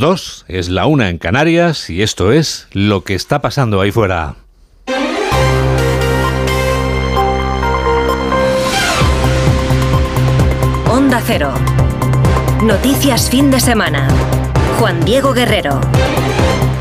Dos, es la una en Canarias y esto es lo que está pasando ahí fuera. Onda Cero. Noticias fin de semana. Juan Diego Guerrero.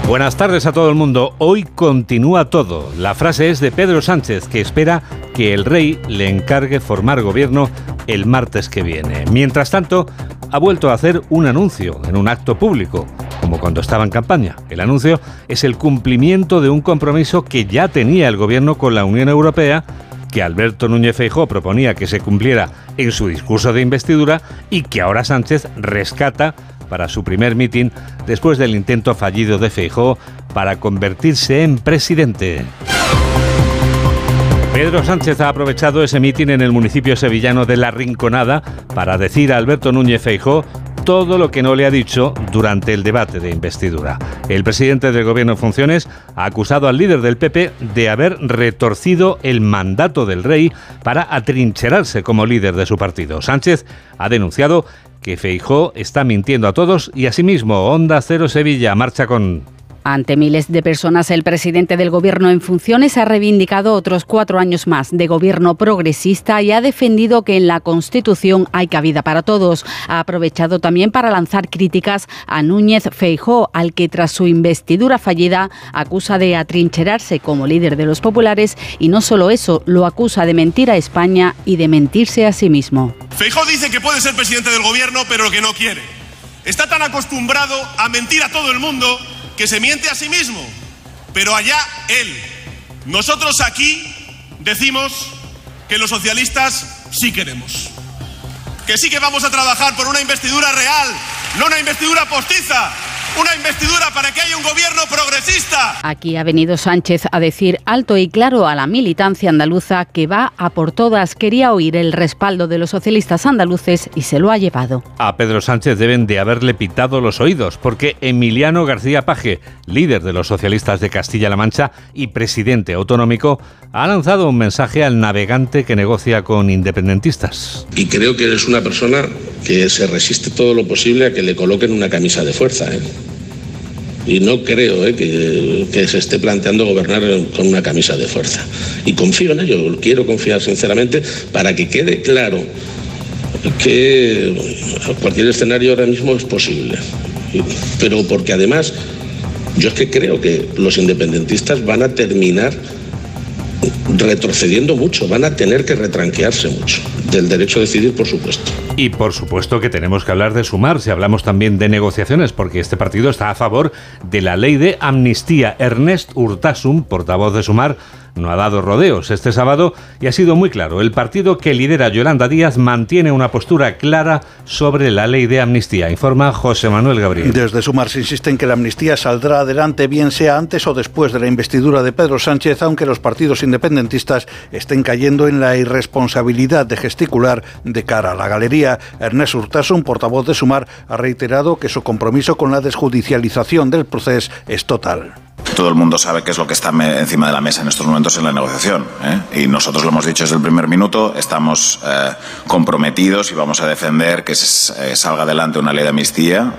Buenas tardes a todo el mundo. Hoy continúa todo. La frase es de Pedro Sánchez, que espera que el rey le encargue formar gobierno el martes que viene. Mientras tanto, ha vuelto a hacer un anuncio en un acto público, como cuando estaba en campaña. El anuncio es el cumplimiento de un compromiso que ya tenía el gobierno con la Unión Europea que Alberto Núñez Feijó proponía que se cumpliera en su discurso de investidura y que ahora Sánchez rescata para su primer mitin después del intento fallido de Feijó para convertirse en presidente. Pedro Sánchez ha aprovechado ese mitin en el municipio sevillano de La Rinconada para decir a Alberto Núñez Feijó todo lo que no le ha dicho durante el debate de investidura. El presidente del gobierno en funciones ha acusado al líder del PP de haber retorcido el mandato del rey para atrincherarse como líder de su partido. Sánchez ha denunciado que Feijó está mintiendo a todos y asimismo Onda Cero Sevilla marcha con ante miles de personas, el presidente del Gobierno en funciones ha reivindicado otros cuatro años más de gobierno progresista y ha defendido que en la Constitución hay cabida para todos. Ha aprovechado también para lanzar críticas a Núñez Feijó, al que tras su investidura fallida acusa de atrincherarse como líder de los populares y no solo eso, lo acusa de mentir a España y de mentirse a sí mismo. Feijó dice que puede ser presidente del Gobierno, pero que no quiere. Está tan acostumbrado a mentir a todo el mundo que se miente a sí mismo, pero allá él. Nosotros aquí decimos que los socialistas sí queremos. Que sí que vamos a trabajar por una investidura real, no una investidura postiza, una investidura para que haya un gobierno progresista. Aquí ha venido Sánchez a decir alto y claro a la militancia andaluza que va a por todas. Quería oír el respaldo de los socialistas andaluces y se lo ha llevado. A Pedro Sánchez deben de haberle pitado los oídos, porque Emiliano García Paje, líder de los socialistas de Castilla-La Mancha y presidente autonómico, ha lanzado un mensaje al navegante que negocia con independentistas. Y creo que eres una persona que se resiste todo lo posible a que le coloquen una camisa de fuerza. ¿eh? Y no creo ¿eh? que, se esté planteando gobernar con una camisa de fuerza. Y confío en ello, quiero confiar sinceramente para que quede claro que cualquier escenario ahora mismo es posible. Pero porque además yo es que creo que los independentistas van a terminar retrocediendo mucho, van a tener que retranquearse mucho del derecho a decidir, por supuesto. Y por supuesto que tenemos que hablar de sumar, si hablamos también de negociaciones, porque este partido está a favor de la ley de amnistía. Ernest Urtasun, portavoz de sumar, no ha dado rodeos este sábado y ha sido muy claro. El partido que lidera Yolanda Díaz mantiene una postura clara sobre la ley de amnistía, informa José Manuel Gabriel. Desde Sumar se insiste en que la amnistía saldrá adelante bien sea antes o después de la investidura de Pedro Sánchez, aunque los partidos independentistas estén cayendo en la irresponsabilidad de gesticular de cara a la galería. Ernest Urtasun, portavoz de Sumar, ha reiterado que su compromiso con la desjudicialización del proceso es total. Todo el mundo sabe qué es lo que está encima de la mesa en estos momentos en la negociación. ¿eh? Y nosotros lo hemos dicho desde el primer minuto, estamos eh, comprometidos y vamos a defender que se, eh, salga adelante una ley de amnistía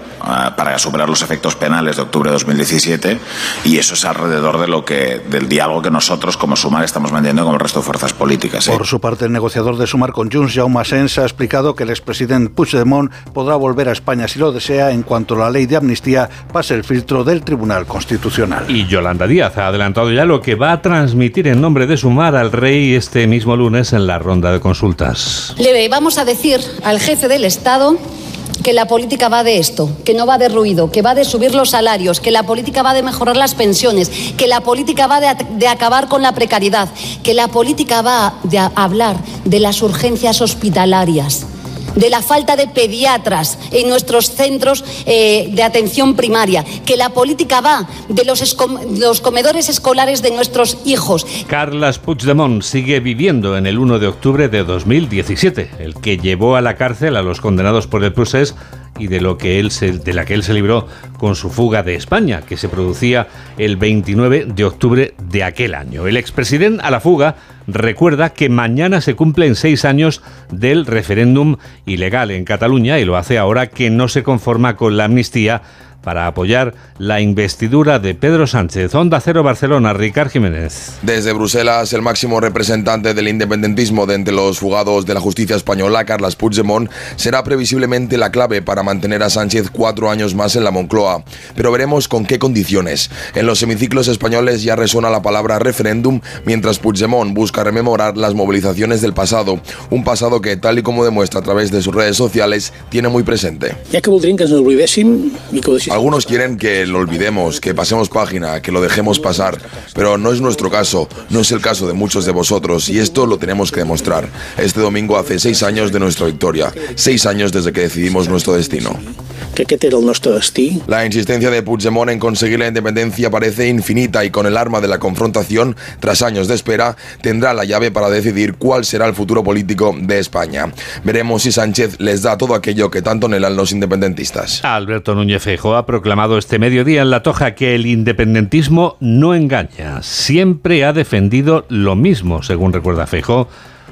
para superar los efectos penales de octubre de 2017 y eso es alrededor de lo que del diálogo que nosotros como Sumar estamos manteniendo con el resto de fuerzas políticas. Por su parte, el negociador de Sumar con Junts, Jaume Asens, ha explicado que el expresidente Puigdemont podrá volver a España si lo desea en cuanto la ley de amnistía pase el filtro del Tribunal Constitucional. Y Yolanda Díaz ha adelantado ya lo que va a transmitir en nombre de Sumar al rey este mismo lunes en la ronda de consultas. Le vamos a decir al jefe del Estado que la política va de esto, que no va de ruido, que va de subir los salarios, que la política va de mejorar las pensiones, que la política va de, acabar con la precariedad, que la política va de hablar de las urgencias hospitalarias de la falta de pediatras en nuestros centros eh, de atención primaria, que la política va de los, comedores escolares de nuestros hijos. Carlas Puigdemont sigue viviendo en el 1 de octubre de 2017, el que llevó a la cárcel a los condenados por el procés y de, lo que él se, de la que él se libró con su fuga de España, que se producía el 29 de octubre de aquel año. El expresidente a la fuga recuerda que mañana se cumplen seis años del referéndum ilegal en Cataluña y lo hace ahora que no se conforma con la amnistía para apoyar la investidura de Pedro Sánchez. Onda Cero Barcelona, Ricard Jiménez. Desde Bruselas, el máximo representante del independentismo de entre los fugados de la justicia española, Carles Puigdemont, será previsiblemente la clave para mantener a Sánchez cuatro años más en la Moncloa. Pero veremos con qué condiciones. En los semiciclos españoles ya resuena la palabra referéndum, mientras Puigdemont busca rememorar las movilizaciones del pasado. Un pasado que, tal y como demuestra a través de sus redes sociales, tiene muy presente. Ya que que nos algunos quieren que lo olvidemos, que pasemos página, que lo dejemos pasar, pero no es nuestro caso, no es el caso de muchos de vosotros y esto lo tenemos que demostrar. Este domingo hace seis años de nuestra victoria, seis años desde que decidimos nuestro destino que aquest era el nostre destí. La insistencia de Puigdemont en conseguir la independencia parece infinita y con el arma de la confrontación, tras años de espera, tendrá la llave para decidir cuál será el futuro político de España. Veremos si Sánchez les da todo aquello que tanto anhelan los independentistas. Alberto Núñez Feijóo ha proclamado este mediodía en La Toja que el independentismo no engaña. Siempre ha defendido lo mismo, según recuerda Feijóo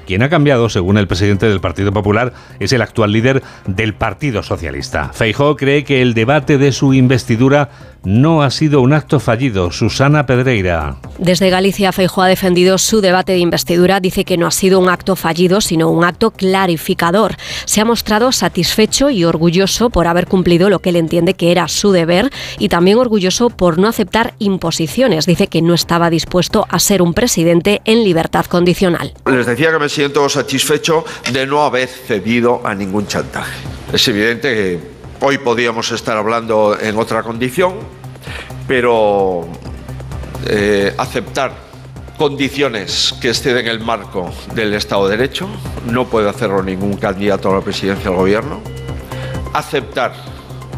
quien ha cambiado, según el presidente del Partido Popular, es el actual líder del Partido Socialista. Feijó cree que el debate de su investidura no ha sido un acto fallido. Susana Pedreira. Desde Galicia, Feijóo ha defendido su debate de investidura. Dice que no ha sido un acto fallido, sino un acto clarificador. Se ha mostrado satisfecho y orgulloso por haber cumplido lo que él entiende que era su deber y también orgulloso por no aceptar imposiciones. Dice que no estaba dispuesto a ser un presidente en libertad condicional. Les decía que me siento satisfecho de no haber cedido a ningún chantaje. Es evidente que Hoy podíamos estar hablando en otra condición, pero eh, aceptar condiciones que exceden el marco del Estado de Derecho, no puede hacerlo ningún candidato a la presidencia del Gobierno, aceptar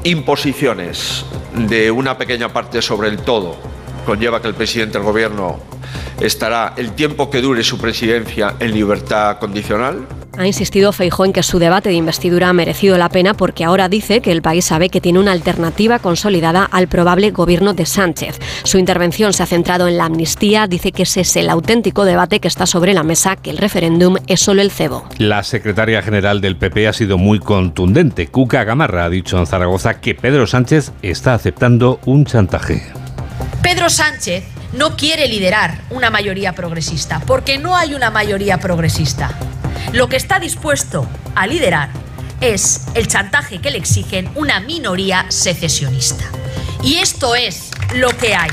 imposiciones de una pequeña parte sobre el todo conlleva que el presidente del Gobierno estará el tiempo que dure su presidencia en libertad condicional ha insistido Feijó en que su debate de investidura ha merecido la pena porque ahora dice que el país sabe que tiene una alternativa consolidada al probable gobierno de Sánchez. Su intervención se ha centrado en la amnistía, dice que ese es el auténtico debate que está sobre la mesa, que el referéndum es solo el cebo. La secretaria general del PP ha sido muy contundente. Cuca Gamarra ha dicho en Zaragoza que Pedro Sánchez está aceptando un chantaje. Sánchez no quiere liderar una mayoría progresista, porque no hay una mayoría progresista. Lo que está dispuesto a liderar es el chantaje que le exigen una minoría secesionista. Y esto es lo que hay.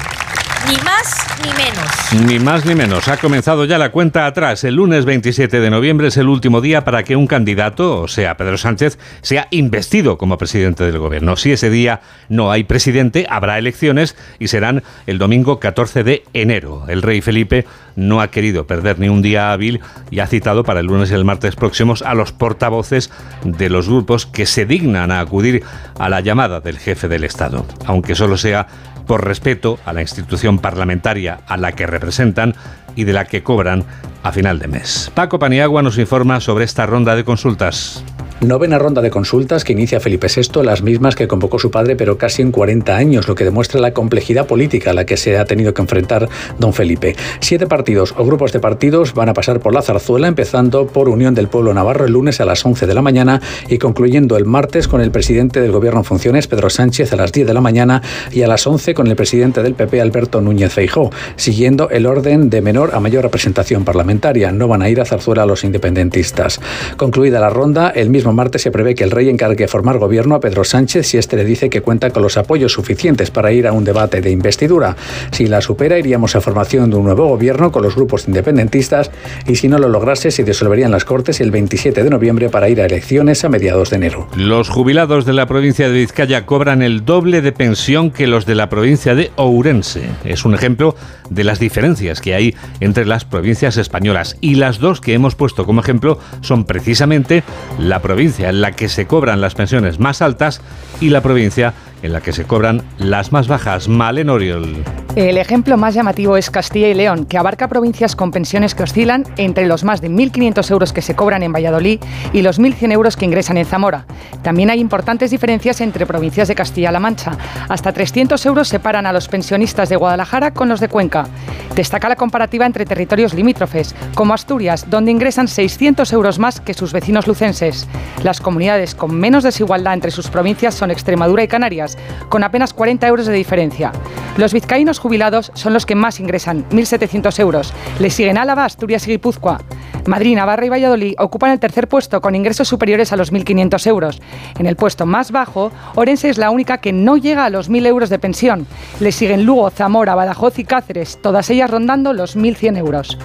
Ni más ni menos. Ni más ni menos. Ha comenzado ya la cuenta atrás. El lunes 27 de noviembre es el último día para que un candidato, o sea, Pedro Sánchez, sea investido como presidente del gobierno. Si ese día no hay presidente, habrá elecciones y serán el domingo 14 de enero. El rey Felipe no ha querido perder ni un día hábil y ha citado para el lunes y el martes próximos a los portavoces de los grupos que se dignan a acudir a la llamada del jefe del Estado, aunque solo sea por respeto a la institución parlamentaria a la que representan y de la que cobran a final de mes. Paco Paniagua nos informa sobre esta ronda de consultas. Novena ronda de consultas que inicia Felipe VI, las mismas que convocó su padre, pero casi en 40 años, lo que demuestra la complejidad política a la que se ha tenido que enfrentar don Felipe. Siete partidos o grupos de partidos van a pasar por la zarzuela, empezando por Unión del Pueblo Navarro el lunes a las 11 de la mañana y concluyendo el martes con el presidente del Gobierno en funciones, Pedro Sánchez, a las 10 de la mañana y a las 11 con el presidente del PP, Alberto Núñez Feijó, siguiendo el orden de menor a mayor representación parlamentaria. No van a ir a zarzuela los independentistas. Concluida la ronda, el mismo martes se prevé que el rey encargue formar gobierno a Pedro Sánchez si este le dice que cuenta con los apoyos suficientes para ir a un debate de investidura. Si la supera, iríamos a formación de un nuevo gobierno con los grupos independentistas y si no lo lograse, se disolverían las Cortes el 27 de noviembre para ir a elecciones a mediados de enero. Los jubilados de la provincia de Vizcaya cobran el doble de pensión que los de la provincia de Ourense. Es un ejemplo de las diferencias que hay entre las provincias españolas y las dos que hemos puesto como ejemplo son precisamente la provincia provincia en la que se cobran las pensiones más altas y la provincia en la que se cobran las más bajas. Malen Oriol. El ejemplo más llamativo es Castilla y León, que abarca provincias con pensiones que oscilan entre los más de 1.500 euros que se cobran en Valladolid y los 1.100 euros que ingresan en Zamora. También hay importantes diferencias entre provincias de Castilla-La Mancha. Hasta 300 euros separan a los pensionistas de Guadalajara con los de Cuenca. Destaca la comparativa entre territorios limítrofes, como Asturias, donde ingresan 600 euros más que sus vecinos lucenses. Las comunidades con menos desigualdad entre sus provincias son Extremadura y Canarias Con apenas 40 euros de diferencia. Los vizcaínos jubilados son los que más ingresan, 1.700 euros. Le siguen Álava, Asturias y Guipúzcoa. Madrid, Navarra y Valladolid ocupan el tercer puesto con ingresos superiores a los 1.500 euros. En el puesto más bajo, Orense es la única que no llega a los 1.000 euros de pensión. Le siguen Lugo, Zamora, Badajoz y Cáceres, todas ellas rondando los 1.100 euros.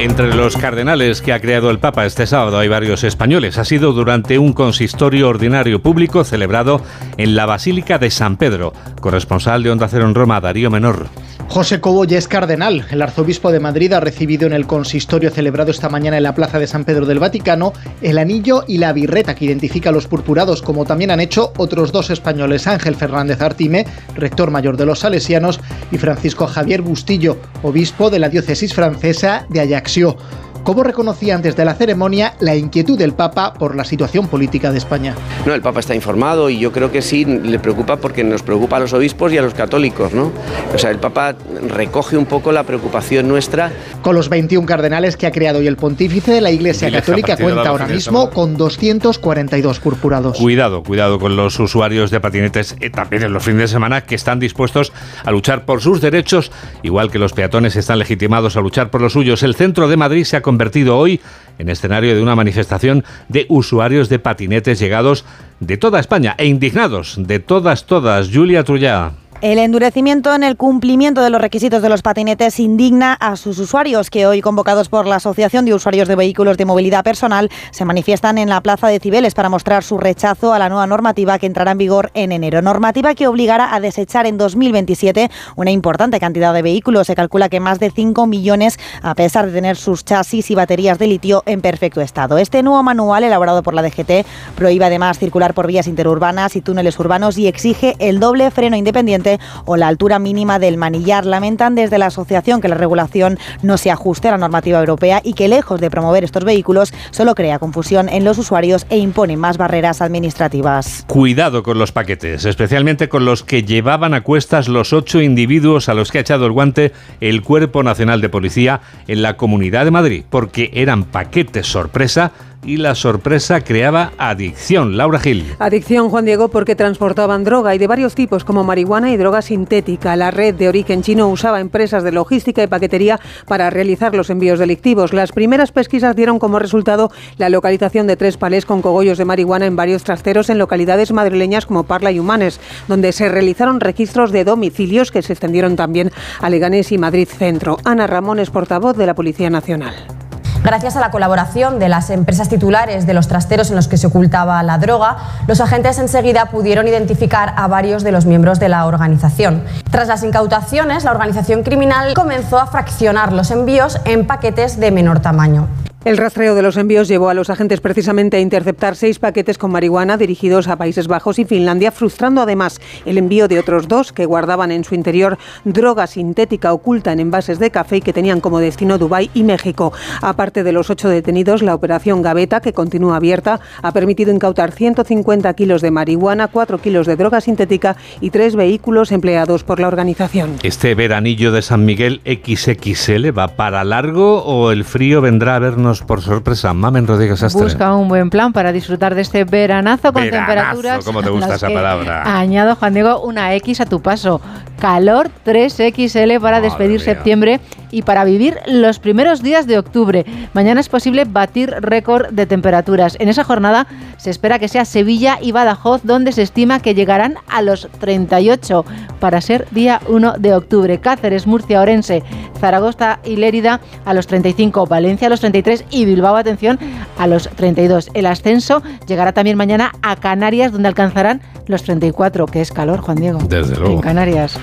Entre los cardenales que ha creado el Papa este sábado hay varios españoles. Ha sido durante un consistorio ordinario público celebrado en la Basílica de San Pedro. Corresponsal de Onda Cero en Roma, Darío Menor. José Cobo ya es cardenal. El arzobispo de Madrid ha recibido en el consistorio celebrado esta mañana en la Plaza de San Pedro del Vaticano el anillo y la birreta que identifica a los purpurados, como también han hecho otros dos españoles, Ángel Fernández Artime, rector mayor de los salesianos, y Francisco Javier Bustillo, obispo de la diócesis francesa de Ajaccio. ¿Cómo reconocía antes de la ceremonia la inquietud del Papa por la situación política de España? No, el Papa está informado y yo creo que sí le preocupa porque nos preocupa a los obispos y a los católicos, ¿no? O sea, el Papa recoge un poco la preocupación nuestra. Con los 21 cardenales que ha creado hoy el pontífice, de la Iglesia Católica cuenta ahora mismo con 242 purpurados. Cuidado, cuidado con los usuarios de patinetes eh, también en los fines de semana que están dispuestos a luchar por sus derechos, igual que los peatones están legitimados a luchar por los suyos. El centro de Madrid se ha convertido hoy en escenario de una manifestación de usuarios de patinetes llegados de toda España e indignados de todas, todas. Julia Trullá. El endurecimiento en el cumplimiento de los requisitos de los patinetes indigna a sus usuarios, que hoy, convocados por la Asociación de Usuarios de Vehículos de Movilidad Personal, se manifiestan en la Plaza de Cibeles para mostrar su rechazo a la nueva normativa que entrará en vigor en enero. Normativa que obligará a desechar en 2027 una importante cantidad de vehículos. Se calcula que más de 5 millones, a pesar de tener sus chasis y baterías de litio en perfecto estado. Este nuevo manual, elaborado por la DGT, prohíbe además circular por vías interurbanas y túneles urbanos y exige el doble freno independiente o la altura mínima del manillar. Lamentan desde la asociación que la regulación no se ajuste a la normativa europea y que lejos de promover estos vehículos solo crea confusión en los usuarios e impone más barreras administrativas. Cuidado con los paquetes, especialmente con los que llevaban a cuestas los ocho individuos a los que ha echado el guante el Cuerpo Nacional de Policía en la Comunidad de Madrid, porque eran paquetes sorpresa y la sorpresa creaba adicción. Laura Gil. Adicción, Juan Diego, porque transportaban droga y de varios tipos como marihuana y droga sintética. La red de origen chino usaba empresas de logística y paquetería para realizar los envíos delictivos. Las primeras pesquisas dieron como resultado la localización de tres palés con cogollos de marihuana en varios trasteros en localidades madrileñas como Parla y Humanes, donde se realizaron registros de domicilios que se extendieron también a Leganés y Madrid Centro. Ana Ramón es portavoz de la Policía Nacional. Gracias a la colaboración de las empresas titulares de los trasteros en los que se ocultaba la droga, los agentes enseguida pudieron identificar a varios de los miembros de la organización. Tras las incautaciones, la organización criminal comenzó a fraccionar los envíos en paquetes de menor tamaño. El rastreo de los envíos llevó a los agentes precisamente a interceptar seis paquetes con marihuana dirigidos a Países Bajos y Finlandia, frustrando además el envío de otros dos que guardaban en su interior droga sintética oculta en envases de café y que tenían como destino Dubái y México. Aparte de los ocho detenidos, la operación Gaveta, que continúa abierta, ha permitido incautar 150 kilos de marihuana, 4 kilos de droga sintética y tres vehículos empleados por la organización. ¿Este veranillo de San Miguel XXL va para largo o el frío vendrá a vernos por sorpresa. Mamen Rodríguez Astre. Busca un buen plan para disfrutar de este veranazo con temperaturas. ¿Cómo te gusta esa palabra? Añado, Juan Diego, una X a tu paso. Calor 3XL para despedir septiembre y para vivir los primeros días de octubre. Mañana es posible batir récord de temperaturas. En esa jornada se espera que sea Sevilla y Badajoz donde se estima que llegarán a los 38 para ser día 1 de octubre. Cáceres, Murcia, Orense, Zaragoza y Lérida a los 35, Valencia a los 33 y Bilbao, atención, a los 32. El ascenso llegará también mañana a Canarias donde alcanzarán los 34, que es calor, Juan Diego. Desde luego. En Canarias.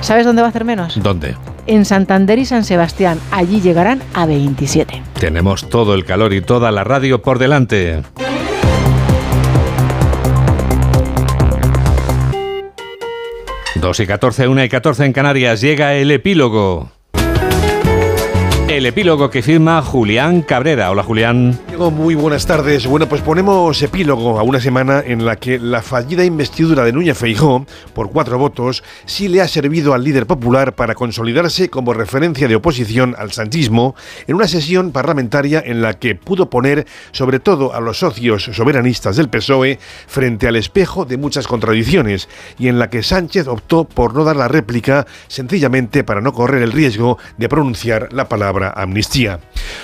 ¿Sabes dónde va a hacer menos? ¿Dónde? En Santander y San Sebastián. Allí llegarán a 27. Tenemos todo el calor y toda la radio por delante. Dos y 14, 1 y 14 en Canarias. Llega el epílogo. El epílogo que firma Julián Cabrera. Hola Julián. Muy buenas tardes. Bueno, pues ponemos epílogo a una semana en la que la fallida investidura de Núñez Feijó, por cuatro votos, sí le ha servido al líder popular para consolidarse como referencia de oposición al sanchismo en una sesión parlamentaria en la que pudo poner sobre todo a los socios soberanistas del PSOE frente al espejo de muchas contradicciones y en la que Sánchez optó por no dar la réplica sencillamente para no correr el riesgo de pronunciar la palabra amnistía.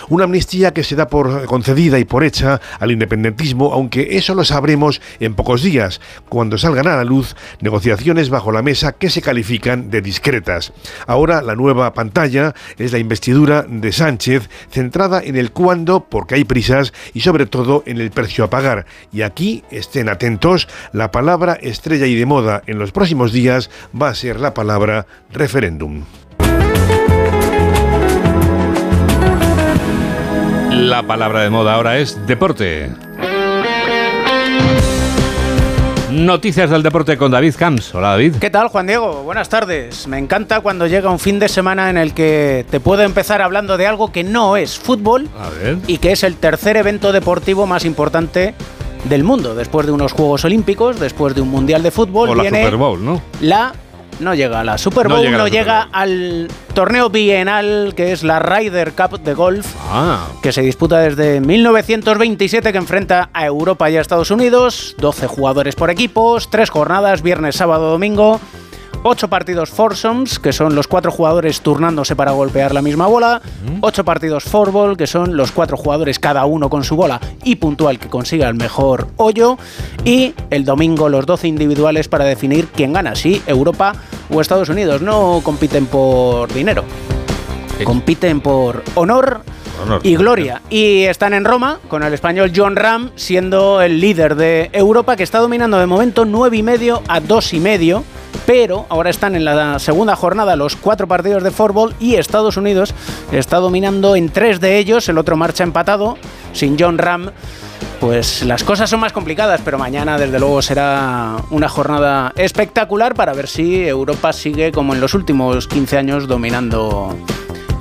Una amnistía que se da por concedida y por hecha al independentismo, aunque eso lo sabremos en pocos días, cuando salgan a la luz negociaciones bajo la mesa que se califican de discretas. Ahora la nueva pantalla es la investidura de Sánchez, centrada en el cuándo, porque hay prisas, y sobre todo en el precio a pagar. Y aquí, estén atentos, la palabra estrella y de moda en los próximos días va a ser la palabra referéndum. La palabra de moda ahora es deporte. Noticias del deporte con David Camps. Hola David. ¿Qué tal Juan Diego? Buenas tardes. Me encanta cuando llega un fin de semana en el que te puedo empezar hablando de algo que no es fútbol y que es el tercer evento deportivo más importante del mundo. Después de unos Juegos Olímpicos, después de un Mundial de Fútbol, O la viene Super Bowl, ¿no? la no llega a la Super No Bowl, llega no llega al torneo bienal que es la Ryder Cup de golf, Ah. que se disputa desde 1927, que enfrenta a Europa y a Estados Unidos. 12 jugadores por equipos, tres jornadas, viernes, sábado, domingo. Ocho partidos foursomes, que son los cuatro jugadores turnándose para golpear la misma bola. Ocho partidos fourball, que son los cuatro jugadores cada uno con su bola y puntual que consiga el mejor hoyo. Y el domingo los 12 individuales para definir quién gana, si Europa o Estados Unidos. No compiten por dinero, compiten por honor Honor. y gloria. Y están en Roma con el español John Ram siendo el líder de Europa que está dominando de momento 9 y medio a 2 y medio. Pero ahora están en la segunda jornada los cuatro partidos de fútbol y Estados Unidos está dominando en tres de ellos. El otro marcha empatado sin John Ram. Pues las cosas son más complicadas, pero mañana desde luego será una jornada espectacular para ver si Europa sigue como en los últimos 15 años dominando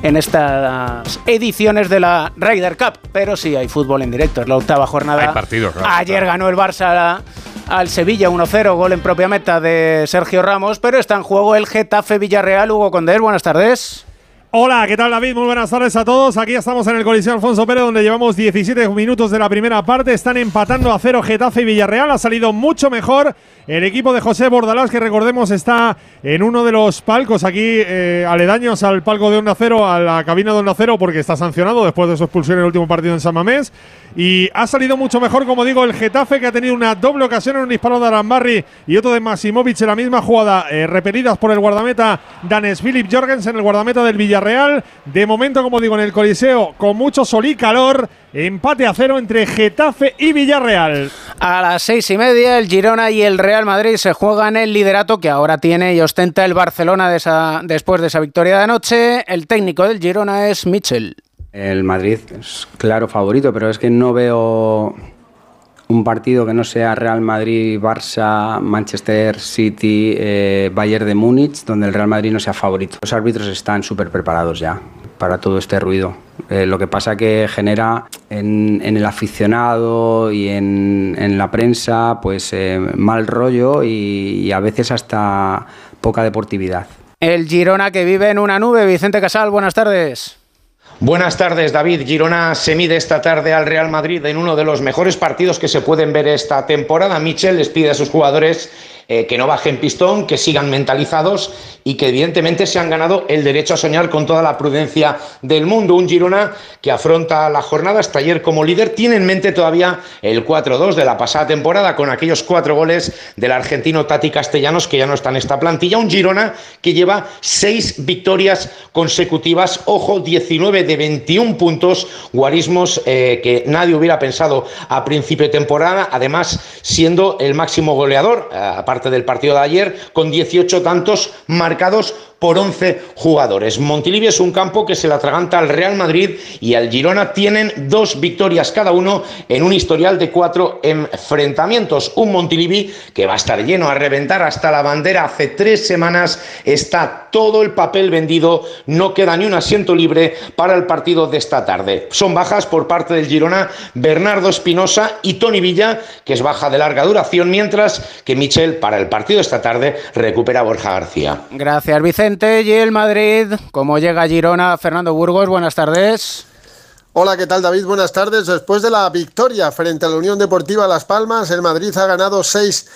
en estas ediciones de la Ryder Cup. Pero sí hay fútbol en directo, es la octava jornada. Hay partidos, claro. Ayer ganó el Barça al Sevilla 1-0, gol en propia meta de Sergio Ramos, pero está en juego el Getafe Villarreal. Hugo Condés, buenas tardes. Hola, ¿qué tal David? Muy buenas tardes a todos. Aquí estamos en el Coliseo Alfonso Pérez, donde llevamos 17 minutos de la primera parte. Están empatando a cero Getafe y Villarreal. Ha salido mucho mejor el equipo de José Bordalás, que recordemos está en uno de los palcos aquí eh, aledaños al palco de Onda Cero, a la cabina de Onda Cero, porque está sancionado después de su expulsión en el último partido en San Mamés. Y ha salido mucho mejor, como digo, el Getafe, que ha tenido una doble ocasión en un disparo de Arambarri y otro de Masimovic en la misma jugada, eh, repetidas por el guardameta Danes Philip Jorgensen, el guardameta del Villarreal. De momento, como digo, en el Coliseo, con mucho sol y calor, empate a cero entre Getafe y Villarreal. A las seis y media, el Girona y el Real Madrid se juegan el liderato que ahora tiene y ostenta el Barcelona de esa- después de esa victoria de anoche. El técnico del Girona es Mitchell. El Madrid es claro favorito, pero es que no veo un partido que no sea Real Madrid, Barça, Manchester City, eh, Bayern de Múnich, donde el Real Madrid no sea favorito. Los árbitros están súper preparados ya para todo este ruido. Eh, lo que pasa que genera en, en el aficionado y en, en la prensa pues eh, mal rollo y- y a veces hasta poca deportividad. El Girona que vive en una nube. Vicente Casal, buenas tardes. Buenas tardes, David. Girona se mide esta tarde al Real Madrid en uno de los mejores partidos que se pueden ver esta temporada. Michel les pide a sus jugadores eh, que no bajen pistón, que sigan mentalizados y que evidentemente se han ganado el derecho a soñar con toda la prudencia del mundo. Un Girona que afronta la jornada hasta ayer como líder. Tiene en mente todavía el 4-2 de la pasada temporada con aquellos cuatro goles del argentino Tati Castellanos que ya no está en esta plantilla. Un Girona que lleva seis victorias consecutivas. Ojo, 19 de 21 puntos. Guarismos eh, que nadie hubiera pensado a principio de temporada. Además, siendo el máximo goleador, eh, aparte del partido de ayer, con 18 tantos marcados por 11 jugadores. Montilivi es un campo que se le atraganta al Real Madrid y al Girona tienen dos victorias cada uno en un historial de cuatro enfrentamientos. Un Montilivi que va a estar lleno a reventar hasta la bandera. Hace tres semanas está todo el papel vendido, no queda ni un asiento libre para el partido de esta tarde. Son bajas por parte del Girona Bernardo Espinosa y Tony Villa, que es baja de larga duración, mientras que Michel para el partido de esta tarde recupera a Borja García. Gracias Vicente y el Madrid. Como llega Girona, Fernando Burgos, buenas tardes. Hola, ¿qué tal David? Buenas tardes. Después de la victoria frente a la Unión Deportiva Las Palmas, el Madrid ha ganado seis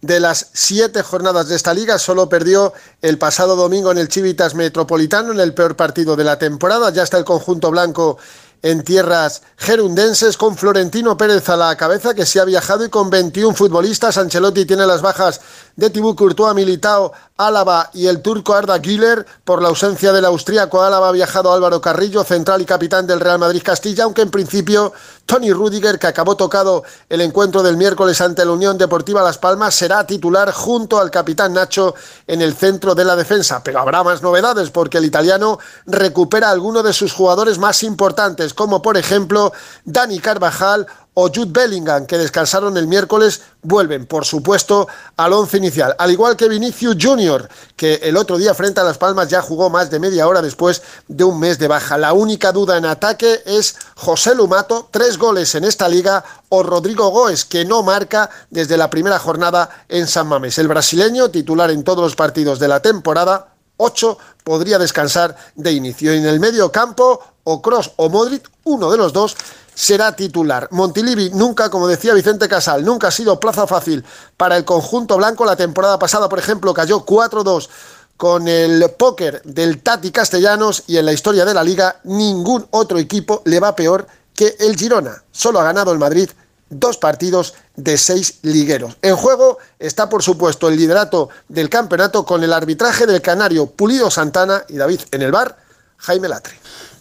de las siete jornadas de esta liga. Solo perdió el pasado domingo en el Chivitas Metropolitano, en el peor partido de la temporada. Ya está el conjunto blanco en tierras gerundenses con Florentino Pérez a la cabeza que se ha viajado y con 21 futbolistas. Ancelotti tiene las bajas de Tibú Courtois, Militao, Álava y el turco Arda Güler. Por la ausencia del austríaco Álava ha viajado Álvaro Carrillo, central y capitán del Real Madrid Castilla, aunque en principio Tony Rudiger, que acabó tocado el encuentro del miércoles ante la Unión Deportiva Las Palmas, será titular junto al capitán Nacho en el centro de la defensa. Pero habrá más novedades porque el italiano recupera a alguno de sus jugadores más importantes, como por ejemplo Dani Carvajal o Jude Bellingham, que descansaron el miércoles, vuelven, por supuesto, al once inicial. Al igual que Vinicius Junior, que el otro día frente a Las Palmas ya jugó más de media hora después de un mes de baja. La única duda en ataque es José Lumato, tres goles en esta liga, o Rodrigo Goes, que no marca desde la primera jornada en San Mames. El brasileño, titular en todos los partidos de la temporada, 8 podría descansar de inicio. En el medio campo, o Cross o Modric, uno de los dos será titular. Montilivi nunca, como decía Vicente Casal, nunca ha sido plaza fácil para el conjunto blanco. La temporada pasada, por ejemplo, cayó 4-2 con el póker del Tati Castellanos y en la historia de la liga ningún otro equipo le va peor que el Girona. Solo ha ganado el Madrid dos partidos de seis ligueros. En juego está, por supuesto, el liderato del campeonato con el arbitraje del canario Pulido Santana y David en el bar, Jaime Latre.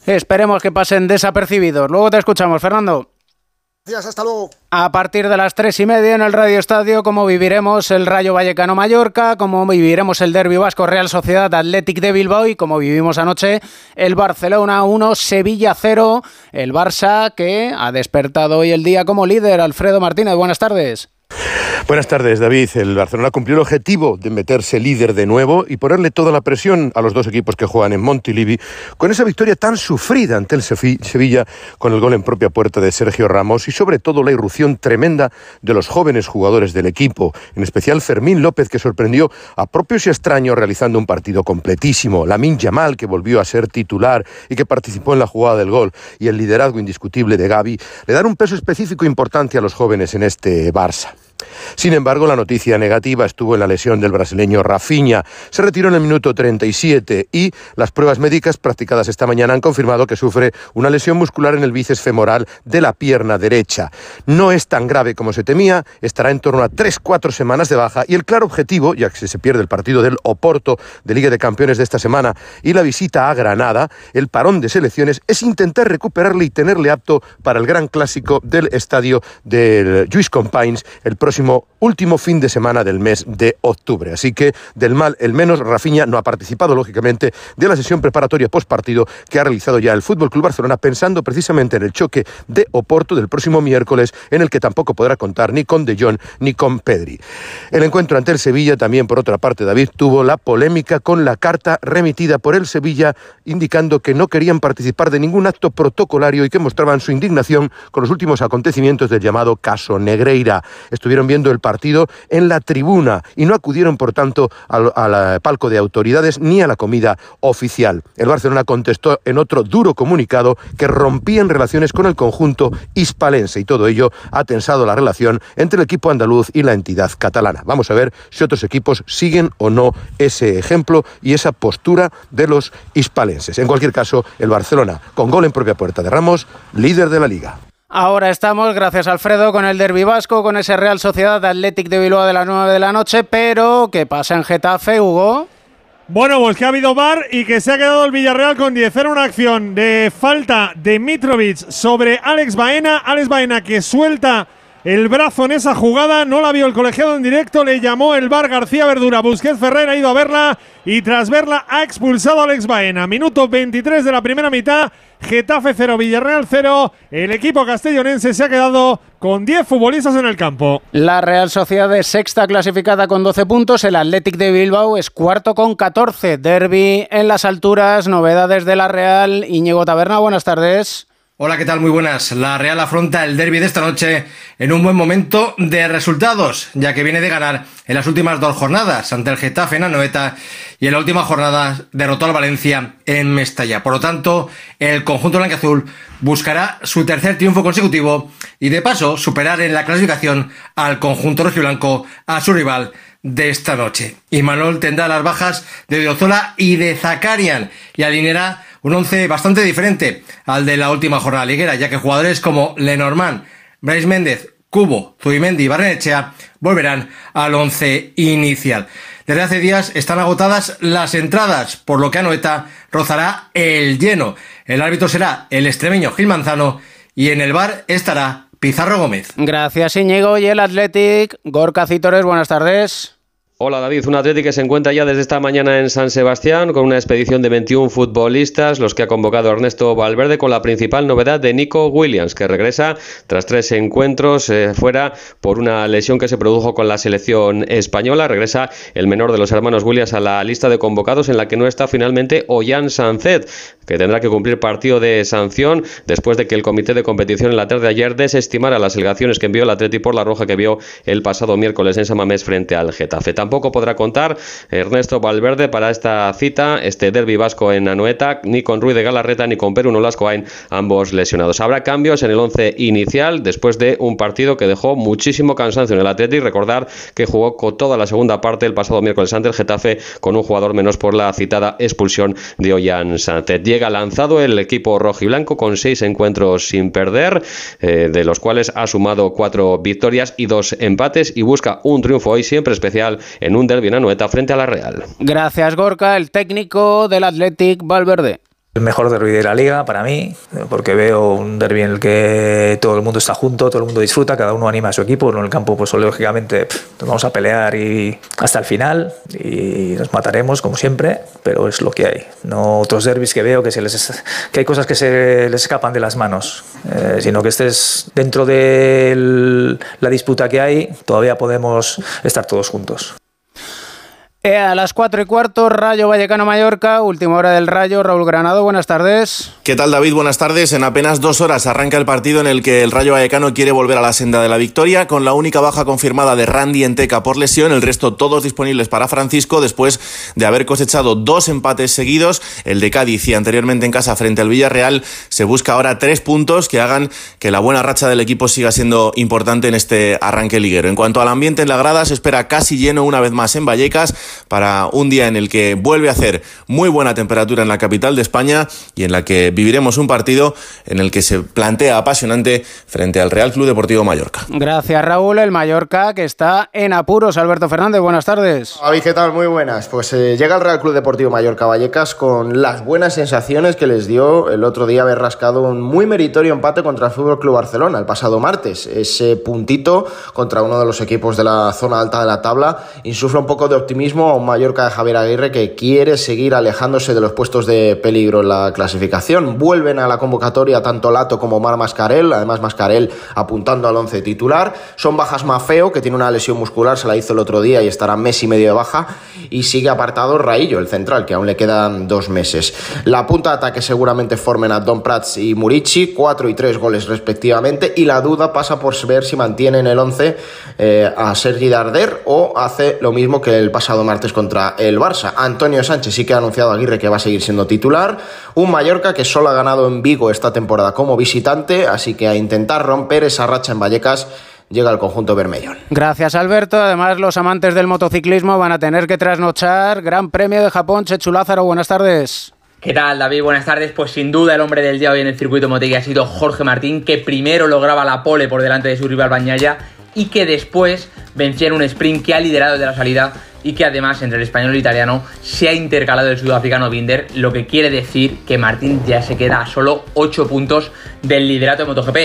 Esperemos que pasen desapercibidos. Luego te escuchamos, Fernando. Gracias, hasta luego. A partir de las tres y media en el Radio Estadio, como viviremos el Rayo Vallecano Mallorca, como viviremos el Derby Vasco Real Sociedad Athletic de Bilbao y como vivimos anoche el Barcelona 1, Sevilla 0, el Barça que ha despertado hoy el día como líder. Alfredo Martínez, buenas tardes. Buenas tardes, David. El Barcelona cumplió el objetivo de meterse líder de nuevo y ponerle toda la presión a los dos equipos que juegan en Montilivi con esa victoria tan sufrida ante el Sevilla con el gol en propia puerta de Sergio Ramos y sobre todo la irrupción tremenda de los jóvenes jugadores del equipo, en especial Fermín López que sorprendió a propios y extraños realizando un partido completísimo, Lamin Yamal que volvió a ser titular y que participó en la jugada del gol y el liderazgo indiscutible de Gaby le dan un peso específico importante a los jóvenes en este Barça. Sin embargo, la noticia negativa estuvo en la lesión del brasileño Rafinha. Se retiró en el minuto 37 y las pruebas médicas practicadas esta mañana han confirmado que sufre una lesión muscular en el bíceps femoral de la pierna derecha. No es tan grave como se temía, estará en torno a 3-4 semanas de baja y el claro objetivo, ya que se pierde el partido del Oporto de Liga de Campeones de esta semana y la visita a Granada, el parón de selecciones, es intentar recuperarle y tenerle apto para el gran clásico del estadio del Lluís Companys el próximo último fin de semana del mes de octubre. Así que del mal el menos, Rafinha no ha participado lógicamente de la sesión preparatoria post partido que ha realizado ya el Fútbol Club Barcelona pensando precisamente en el choque de Oporto del próximo miércoles en el que tampoco podrá contar ni con De Jong ni con Pedri. El encuentro ante el Sevilla también por otra parte David tuvo la polémica con la carta remitida por el Sevilla indicando que no querían participar de ningún acto protocolario y que mostraban su indignación con los últimos acontecimientos del llamado caso Negreira. Estuvieron viendo el partido en la tribuna y no acudieron, por tanto, al, palco de autoridades ni a la comida oficial. El Barcelona contestó en otro duro comunicado que rompían relaciones con el conjunto hispalense y todo ello ha tensado la relación entre el equipo andaluz y la entidad catalana. Vamos a ver si otros equipos siguen o no ese ejemplo y esa postura de los hispalenses. En cualquier caso, el Barcelona, con gol en propia puerta de Ramos, líder de la liga. Ahora estamos, gracias Alfredo, con el Derby Vasco, con ese Real Sociedad Athletic de Bilbao de las 9 de la noche, pero ¿qué pasa en Getafe, Hugo? Bueno, pues que ha habido bar y que se ha quedado el Villarreal con 10. Era una acción de falta de Mitrovic sobre Alex Baena. Alex Baena que suelta el brazo en esa jugada, no la vio el colegiado en directo, le llamó el bar García Verdura, Busquets Ferrer ha ido a verla y tras verla ha expulsado a Alex Baena. Minuto 23 de la primera mitad, Getafe 0, Villarreal 0, el equipo castellonense se ha quedado con 10 futbolistas en el campo. La Real Sociedad es sexta clasificada con 12 puntos, el Athletic de Bilbao es cuarto con 14, derby en las alturas, novedades de la Real, Íñigo Taberna, buenas tardes. Hola, ¿qué tal? Muy buenas. La Real afronta el derby de esta noche en un buen momento de resultados, ya que viene de ganar en las últimas dos jornadas ante el Getafe en Anoeta y en la última jornada derrotó al Valencia en Mestalla. Por lo tanto, el conjunto blanqueazul buscará su tercer triunfo consecutivo y de paso superar en la clasificación al conjunto rojiblanco a su rival de esta noche. Y Manuel tendrá las bajas de Diozola y de Zakarian y alineará un once bastante diferente al de la última jornada liguera, ya que jugadores como Lenormand, Bryce Méndez, Cubo, Zubimendi y Barrenechea volverán al once inicial. Desde hace días están agotadas las entradas, por lo que Anoeta rozará el lleno. El árbitro será el extremeño Gil Manzano y en el bar estará Pizarro Gómez. Gracias Íñigo y el Athletic. Gorka Citores, buenas tardes. Hola David, un Atlético que se encuentra ya desde esta mañana en San Sebastián con una expedición de 21 futbolistas, los que ha convocado Ernesto Valverde con la principal novedad de Nico Williams, que regresa tras tres encuentros eh, fuera por una lesión que se produjo con la selección española. Regresa el menor de los hermanos Williams a la lista de convocados en la que no está finalmente Ollán Sancet, que tendrá que cumplir partido de sanción después de que el comité de competición en la tarde de ayer desestimara las alegaciones que envió el Atlético por la roja que vio el pasado miércoles en Samamés frente al Getafe. Tampoco podrá contar Ernesto Valverde para esta cita, este derby vasco en Anoeta, ni con Ruiz de Galarreta ni con Perú Nolascoain, ambos lesionados. Habrá cambios en el once inicial después de un partido que dejó muchísimo cansancio en el Atlético. Recordar que jugó con toda la segunda parte el pasado miércoles ante el Getafe con un jugador menos por la citada expulsión de Ollán Santet. Llega lanzado el equipo rojiblanco con seis encuentros sin perder, eh, de los cuales ha sumado cuatro victorias y dos empates y busca un triunfo hoy siempre especial en un derbi en Anoeta frente a la Real. Gracias Gorka, el técnico del Athletic Valverde. El mejor derby de la liga para mí, porque veo un derby en el que todo el mundo está junto, todo el mundo disfruta, cada uno anima a su equipo. En el campo, pues lógicamente nos vamos a pelear y hasta el final y nos mataremos como siempre, pero es lo que hay. No otros derbis que veo que, se les, que hay cosas que se les escapan de las manos, eh, sino que estés dentro de la disputa que hay, todavía podemos estar todos juntos. Eh, a las 4 y cuarto, Rayo Vallecano Mallorca, última hora del Rayo. Raúl Granado, buenas tardes. ¿Qué tal David? Buenas tardes. En apenas dos horas arranca el partido en el que el Rayo Vallecano quiere volver a la senda de la victoria, con la única baja confirmada de Randy Enteca por lesión, el resto todos disponibles para Francisco después de haber cosechado dos empates seguidos, el de Cádiz y anteriormente en casa frente al Villarreal. Se busca ahora tres puntos que hagan que la buena racha del equipo siga siendo importante en este arranque liguero. En cuanto al ambiente en la grada, se espera casi lleno una vez más en Vallecas para un día en el que vuelve a hacer muy buena temperatura en la capital de España y en la que viviremos un partido en el que se plantea apasionante frente al Real Club Deportivo Mallorca. Gracias Raúl, el Mallorca que está en apuros. Alberto Fernández, buenas tardes. Javi, ¿qué tal? Muy buenas. Pues eh, llega el Real Club Deportivo Mallorca Vallecas con las buenas sensaciones que les dio el otro día haber rascado un muy meritorio empate contra el Fútbol Club Barcelona el pasado martes. Ese puntito contra uno de los equipos de la zona alta de la tabla insufla un poco de optimismo a un Mallorca de Javier Aguirre que quiere seguir alejándose de los puestos de peligro en la clasificación. Vuelven a la convocatoria tanto Lato como Mar Mascarel, además Mascarel apuntando al once titular. Son bajas Mafeo, que tiene una lesión muscular, se la hizo el otro día y estará mes y medio de baja. Y sigue apartado Raillo, el central, que aún le quedan dos meses. La punta de ataque seguramente formen a Don Prats y Murici, cuatro y tres goles respectivamente. Y la duda pasa por ver si mantienen el once eh, a Sergi Darder o hace lo mismo que el pasado martes contra el Barça. Antonio Sánchez sí que ha anunciado a Aguirre que va a seguir siendo titular. Un Mallorca que solo ha ganado en Vigo esta temporada como visitante, así que a intentar romper esa racha en Vallecas llega el conjunto Bermellón. Gracias Alberto. Además los amantes del motociclismo van a tener que trasnochar. Gran Premio de Japón, Chechu Lázaro, buenas tardes. ¿Qué tal, David? Buenas tardes. Pues sin duda el hombre del día hoy en el circuito Motegi ha sido Jorge Martín, que primero lograba la pole por delante de su rival Bañaya y que después vencía en un sprint que ha liderado de la salida y que además entre el español el italiano se ha intercalado el sudafricano Binder, lo que quiere decir que Martín ya se queda a solo 8 puntos del liderato de MotoGP.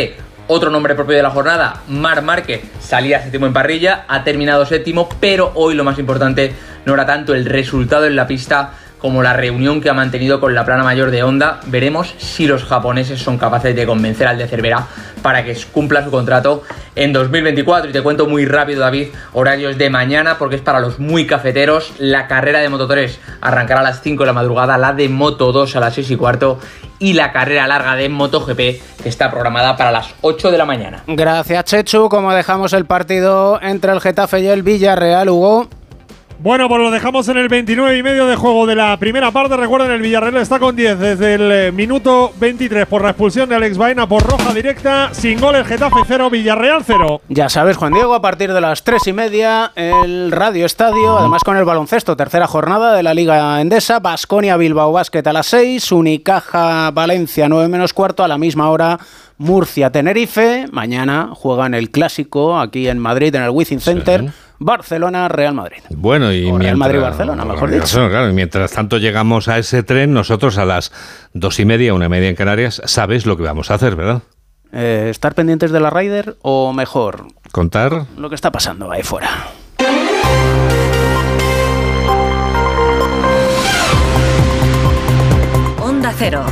Otro nombre propio de la jornada, Mar Márquez, salía séptimo en parrilla, ha terminado séptimo, pero hoy lo más importante no era tanto el resultado en la pista como la reunión que ha mantenido con la plana mayor de Honda. Veremos si los japoneses son capaces de convencer al de Cervera para que cumpla su contrato en 2024. Y te cuento muy rápido, David, horarios de mañana, porque es para los muy cafeteros. La carrera de Moto 3 arrancará a las 5 de la madrugada, la de Moto 2 a las 6 y cuarto y la carrera larga de MotoGP que está programada para las 8 de la mañana. Gracias, Chechu. Como dejamos el partido entre el Getafe y el Villarreal, Hugo. Bueno, pues lo dejamos en el 29 y medio de juego de la primera parte. Recuerden, el Villarreal está con 10 desde el eh, minuto 23 por la expulsión de Alex Baena por roja directa. Sin gol el Getafe 0, Villarreal 0. Ya sabes, Juan Diego, a partir de las 3 y media, el Radio Estadio, además con el baloncesto, tercera jornada de la Liga Endesa, Basconia Bilbao Basket a las 6, Unicaja Valencia 9 menos cuarto a la misma hora. Murcia Tenerife, mañana juegan el clásico aquí en Madrid en el Wizzing Center. Real Madrid. Bueno, y Real mientras, Madrid-Barcelona, mejor dicho. Claro, y mientras tanto llegamos a ese tren, nosotros a las dos y media, una y media en Canarias, sabes lo que vamos a hacer, ¿verdad? Eh, ¿Estar pendientes de la Ryder o mejor Contar. lo que está pasando ahí fuera? Onda Cero.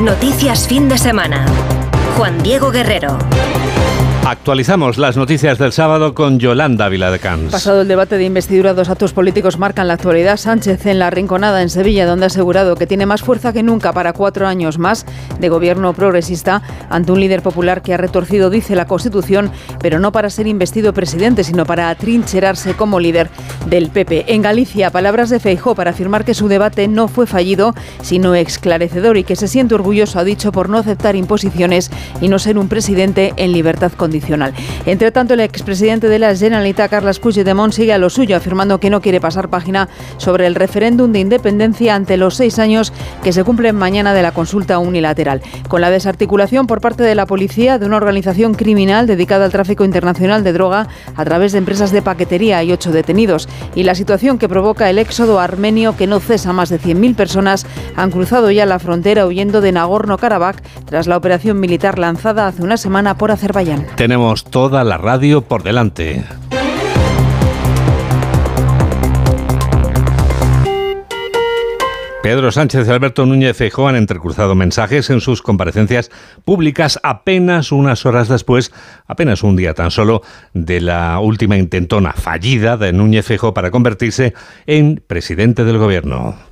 Noticias fin de semana. Juan Diego Guerrero. Actualizamos las noticias del sábado con Yolanda Viladecans. Pasado el debate de investidura, dos actos políticos marcan la actualidad. Sánchez en la Rinconada, en Sevilla, donde ha asegurado que tiene más fuerza que nunca para cuatro años más de gobierno progresista ante un líder popular que ha retorcido, dice la Constitución, pero no para ser investido presidente, sino para atrincherarse como líder del PP. En Galicia, palabras de Feijó para afirmar que su debate no fue fallido, sino esclarecedor y que se siente orgulloso, ha dicho, por no aceptar imposiciones y no ser un presidente en libertad condicional. Entre tanto, el expresidente de la Generalitat, Carles Puigdemont, sigue a lo suyo, afirmando que no quiere pasar página sobre el referéndum de independencia ante los seis años que se cumplen mañana de la consulta unilateral. Con la desarticulación por parte de la policía de una organización criminal dedicada al tráfico internacional de droga a través de empresas de paquetería y ocho detenidos. Y la situación que provoca el éxodo armenio que no cesa más de 100.000 personas han cruzado ya la frontera huyendo de Nagorno-Karabaj tras la operación militar lanzada hace una semana por Azerbaiyán. Tenemos toda la radio por delante. Pedro Sánchez y Alberto Núñez Feijóo han entrecruzado mensajes en sus comparecencias públicas apenas unas horas después, apenas un día tan solo, de la última intentona fallida de Núñez Feijóo para convertirse en presidente del gobierno.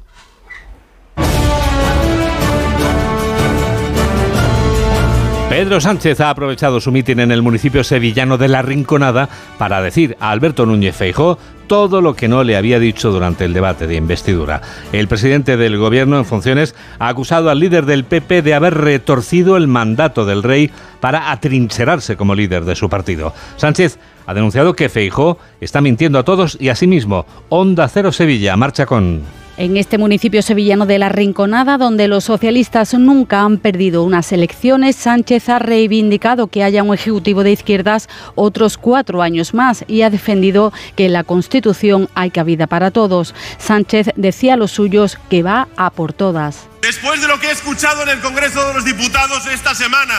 Pedro Sánchez ha aprovechado su mitin en el municipio sevillano de La Rinconada para decir a Alberto Núñez Feijó todo lo que no le había dicho durante el debate de investidura. El presidente del gobierno en funciones ha acusado al líder del PP de haber retorcido el mandato del rey para atrincherarse como líder de su partido. Sánchez ha denunciado que Feijó está mintiendo a todos y a sí mismo. Onda Cero Sevilla marcha con en este municipio sevillano de La Rinconada, donde los socialistas nunca han perdido unas elecciones, Sánchez ha reivindicado que haya un ejecutivo de izquierdas otros cuatro años más y ha defendido que en la Constitución hay cabida para todos. Sánchez decía a los suyos que va a por todas. Después de lo que he escuchado en el Congreso de los Diputados esta semana,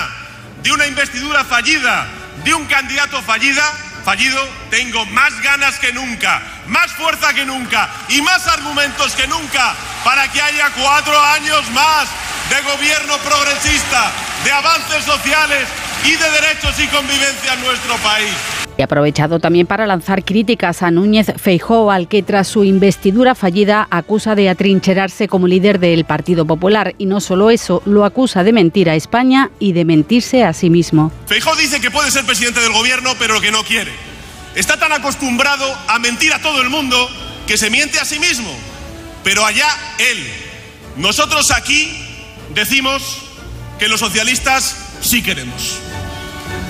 de una investidura fallida, de un candidato fallida, fallido, tengo más ganas que nunca, más fuerza que nunca y más argumentos que nunca para que haya cuatro años más de gobierno progresista, de avances sociales y de derechos y convivencia en nuestro país. Y ha aprovechado también para lanzar críticas a Núñez Feijóo, al que tras su investidura fallida acusa de atrincherarse como líder del Partido Popular. Y no solo eso, lo acusa de mentir a España y de mentirse a sí mismo. Feijóo dice que puede ser presidente del gobierno, pero que no quiere. Está tan acostumbrado a mentir a todo el mundo que se miente a sí mismo. Pero allá él. Nosotros aquí decimos que los socialistas sí queremos.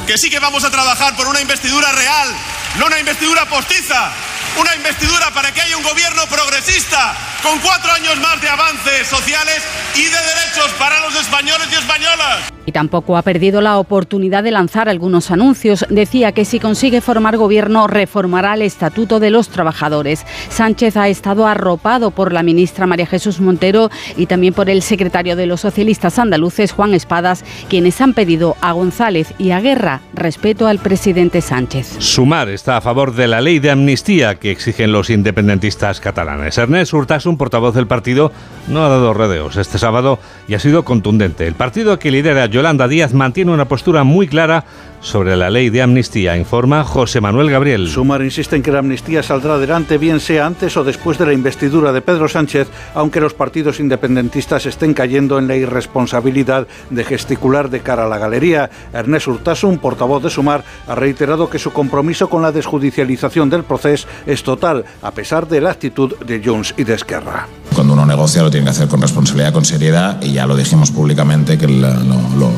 Que sí que vamos a trabajar por una investidura real, no una investidura postiza, una investidura para que haya un gobierno progresista con cuatro años más de avances sociales y de derechos para los españoles y españolas. Y tampoco ha perdido la oportunidad de lanzar algunos anuncios. Decía que si consigue formar gobierno reformará el Estatuto de los Trabajadores. Sánchez ha estado arropado por la ministra María Jesús Montero y también por el secretario de los socialistas andaluces, Juan Espadas, quienes han pedido a González y a Guerra respeto al presidente Sánchez. Sumar está a favor de la ley de amnistía que exigen los independentistas catalanes. Ernest Urtasun, portavoz del partido, no ha dado rodeos este sábado y ha sido contundente. El partido que lidera Yolanda Díaz mantiene una postura muy clara sobre la ley de amnistía, informa José Manuel Gabriel. Sumar insiste en que la amnistía saldrá adelante bien sea antes o después de la investidura de Pedro Sánchez, aunque los partidos independentistas estén cayendo en la irresponsabilidad de gesticular de cara a la galería. Ernest Urtasun, portavoz de Sumar, ha reiterado que su compromiso con la desjudicialización del proceso es total, a pesar de la actitud de Junts y de Esquerra. Cuando uno negocia lo tiene que hacer con responsabilidad, con seriedad, y ya lo dijimos públicamente que el, lo, lo,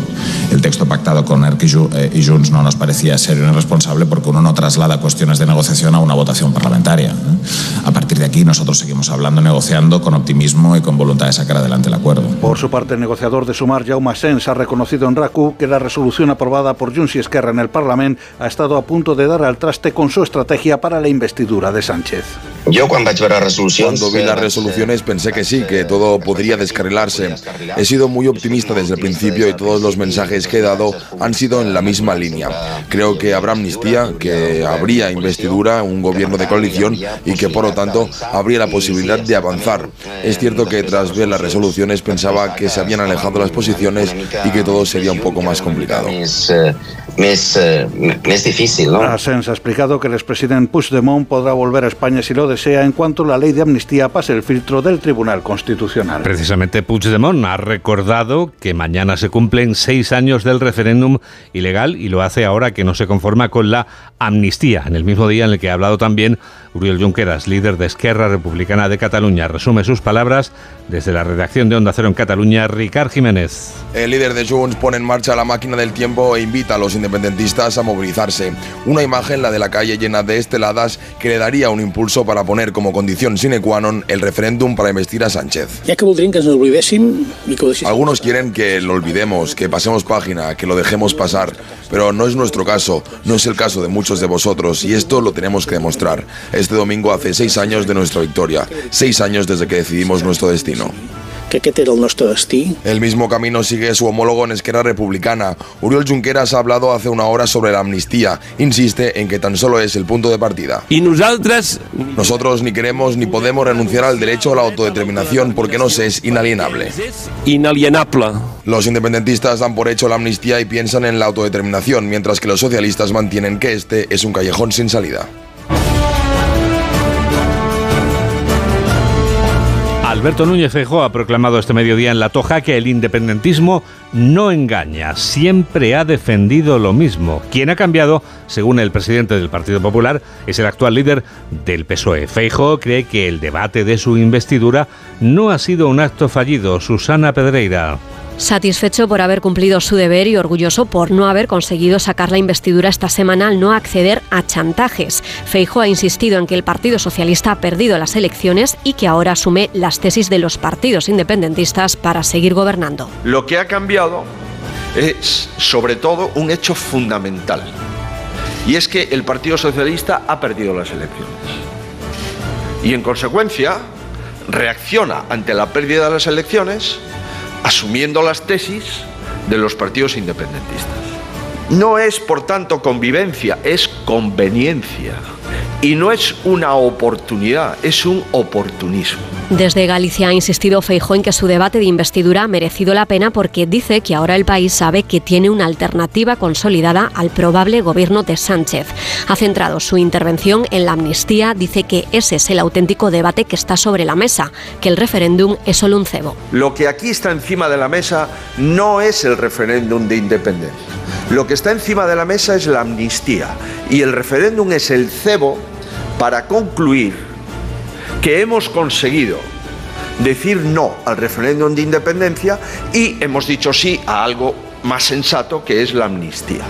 el texto pactado con ERC y Junts no nos parecía serio ni responsable porque uno no traslada cuestiones de negociación a una votación parlamentaria. ¿eh? A partir de aquí nosotros seguimos hablando, negociando con optimismo y con voluntad de sacar adelante el acuerdo. Por su parte, el negociador de Sumar, Jaume Sens, ha reconocido en RACU que la resolución aprobada por Junts y Esquerra en el Parlamento ha estado a punto de dar al traste con su estrategia para la investidura de Sánchez. Yo cuando vi las resoluciones pensé que sí, que todo podría descarrilarse. He sido muy optimista desde el principio y todos los mensajes que he dado han sido en la misma línea. Creo que habrá amnistía, que habría investidura, un gobierno de coalición y que por lo tanto habría la posibilidad de avanzar. Es cierto que tras ver las resoluciones pensaba que se habían alejado las posiciones y que todo sería un poco más complicado. Difícil, ¿no? Asens ha explicado que el expresidente Puigdemont podrá volver a España si lo desea en cuanto la ley de amnistía pase el filtro del Tribunal Constitucional. Precisamente Puigdemont ha recordado que mañana se cumplen seis años del referéndum ilegal y lo hace ahora que no se conforma con la amnistía, en el mismo día en el que ha hablado también Uriel Junqueras, líder de Esquerra Republicana de Cataluña. Resume sus palabras desde la redacción de Onda Cero en Cataluña, Ricard Jiménez. El líder de Junts pone en marcha la máquina del tiempo e invita a los independentistas a movilizarse. Una imagen, la de la calle llena de esteladas, que le daría un impulso para poner como condición sine qua non el referéndum para investir a Sánchez. Ya que que nos Algunos quieren que lo olvidemos, que pasemos página, que lo dejemos pasar, pero no es nuestro caso, no es el caso de muchos de vosotros y esto lo tenemos que demostrar. Este domingo hace seis años de nuestra victoria, seis años desde que decidimos nuestro destino que aquest era el nostre destí. El mismo camino sigue su homólogo en Esquerra Republicana. Uriol Junqueras ha hablado hace una hora sobre la amnistía. Insiste en que tan solo es el punto de partida. Y nosotras... Nosotros ni queremos ni podemos renunciar al derecho a la autodeterminación porque nos es inalienable. Inalienable. Los independentistas dan por hecho la amnistía y piensan en la autodeterminación, mientras que los socialistas mantienen que este es un callejón sin salida. Alberto Núñez Feijóo ha proclamado este mediodía en La Toja que el independentismo no engaña, siempre ha defendido lo mismo. Quien ha cambiado, según el presidente del Partido Popular, es el actual líder del PSOE. Feijóo cree que el debate de su investidura no ha sido un acto fallido. Susana Pedreira. Satisfecho por haber cumplido su deber y orgulloso por no haber conseguido sacar la investidura esta semana al no acceder a chantajes. Feijo ha insistido en que el Partido Socialista ha perdido las elecciones y que ahora asume las tesis de los partidos independentistas para seguir gobernando. Lo que ha cambiado es sobre todo un hecho fundamental y es que el Partido Socialista ha perdido las elecciones y en consecuencia reacciona ante la pérdida de las elecciones asumiendo las tesis de los partidos independentistas. No es, por tanto, convivencia, es conveniencia. Y no es una oportunidad, es un oportunismo. Desde Galicia ha insistido Feijó en que su debate de investidura ha merecido la pena porque dice que ahora el país sabe que tiene una alternativa consolidada al probable gobierno de Sánchez. Ha centrado su intervención en la amnistía, dice que ese es el auténtico debate que está sobre la mesa, que el referéndum es solo un cebo. Lo que aquí está encima de la mesa no es el referéndum de independencia. Lo que está encima de la mesa es la amnistía y el referéndum es el cebo para concluir que hemos conseguido decir no al referéndum de independencia y hemos dicho sí a algo más sensato que es la amnistía.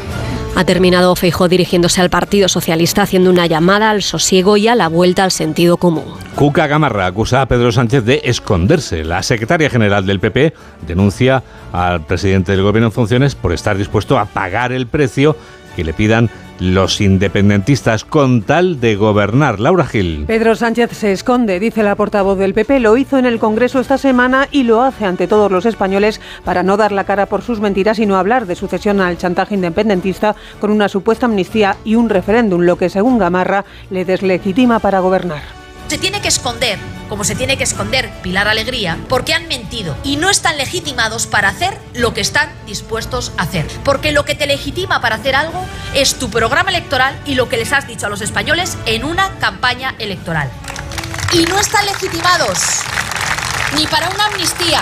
Ha terminado Feijó dirigiéndose al Partido Socialista haciendo una llamada al sosiego y a la vuelta al sentido común. Cuca Gamarra acusa a Pedro Sánchez de esconderse. La secretaria general del PP denuncia al presidente del gobierno en funciones por estar dispuesto a pagar el precio que le pidan los independentistas con tal de gobernar. Laura Gil. Pedro Sánchez se esconde, dice la portavoz del PP. Lo hizo en el Congreso esta semana y lo hace ante todos los españoles para no dar la cara por sus mentiras y no hablar de sucesión al chantaje independentista con una supuesta amnistía y un referéndum, lo que según Gamarra le deslegitima para gobernar. Se tiene que esconder, como se tiene que esconder Pilar Alegría, porque han mentido y no están legitimados para hacer lo que están dispuestos a hacer. Porque lo que te legitima para hacer algo es tu programa electoral y lo que les has dicho a los españoles en una campaña electoral. Y no están legitimados ni para una amnistía,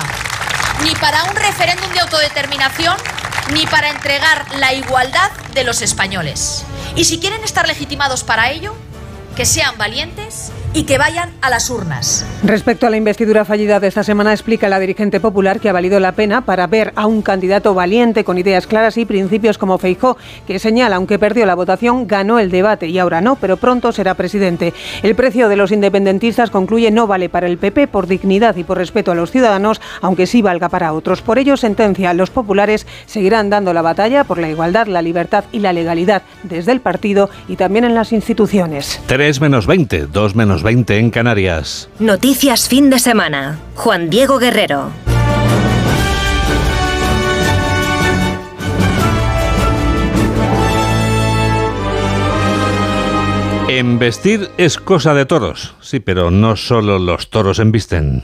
ni para un referéndum de autodeterminación, ni para entregar la igualdad de los españoles. Y si quieren estar legitimados para ello, que sean valientes y que vayan a las urnas. Respecto a la investidura fallida de esta semana, explica la dirigente popular que ha valido la pena para ver a un candidato valiente con ideas claras y principios como Feijó, que señala, aunque perdió la votación, ganó el debate y ahora no, pero pronto será presidente. El precio de los independentistas, concluye, no vale para el PP por dignidad y por respeto a los ciudadanos, aunque sí valga para otros. Por ello, sentencia, los populares seguirán dando la batalla por la igualdad, la libertad y la legalidad desde el partido y también en las instituciones. 3 menos 20, 2 menos 20 en Canarias. Noticias fin de semana. Juan Diego Guerrero. Embestir es cosa de toros, sí, pero no solo los toros embisten.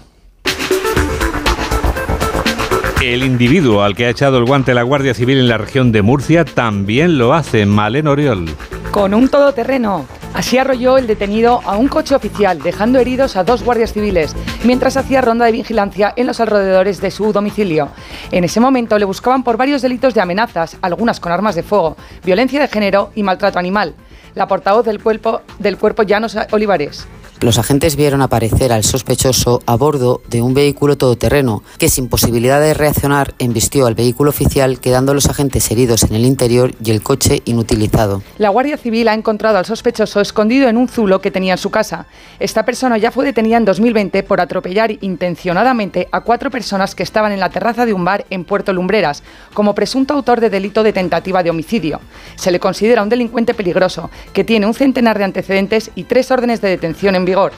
El individuo al que ha echado el guante la Guardia Civil en la región de Murcia también lo hace, Malen Oriol. Con un todoterreno. Así arrolló el detenido a un coche oficial, dejando heridos a dos guardias civiles, mientras hacía ronda de vigilancia en los alrededores de su domicilio. En ese momento le buscaban por varios delitos de amenazas, algunas con armas de fuego, violencia de género y maltrato animal. La portavoz del cuerpo, del cuerpo Llanos Olivares. Los agentes vieron aparecer al sospechoso a bordo de un vehículo todoterreno, que sin posibilidad de reaccionar embistió al vehículo oficial, quedando los agentes heridos en el interior y el coche inutilizado. La Guardia Civil ha encontrado al sospechoso escondido en un zulo que tenía en su casa. Esta persona ya fue detenida en 2020 por atropellar intencionadamente a cuatro personas que estaban en la terraza de un bar en Puerto Lumbreras, como presunto autor de delito de tentativa de homicidio. Se le considera un delincuente peligroso, que tiene un centenar de antecedentes y tres órdenes de detención en vigor.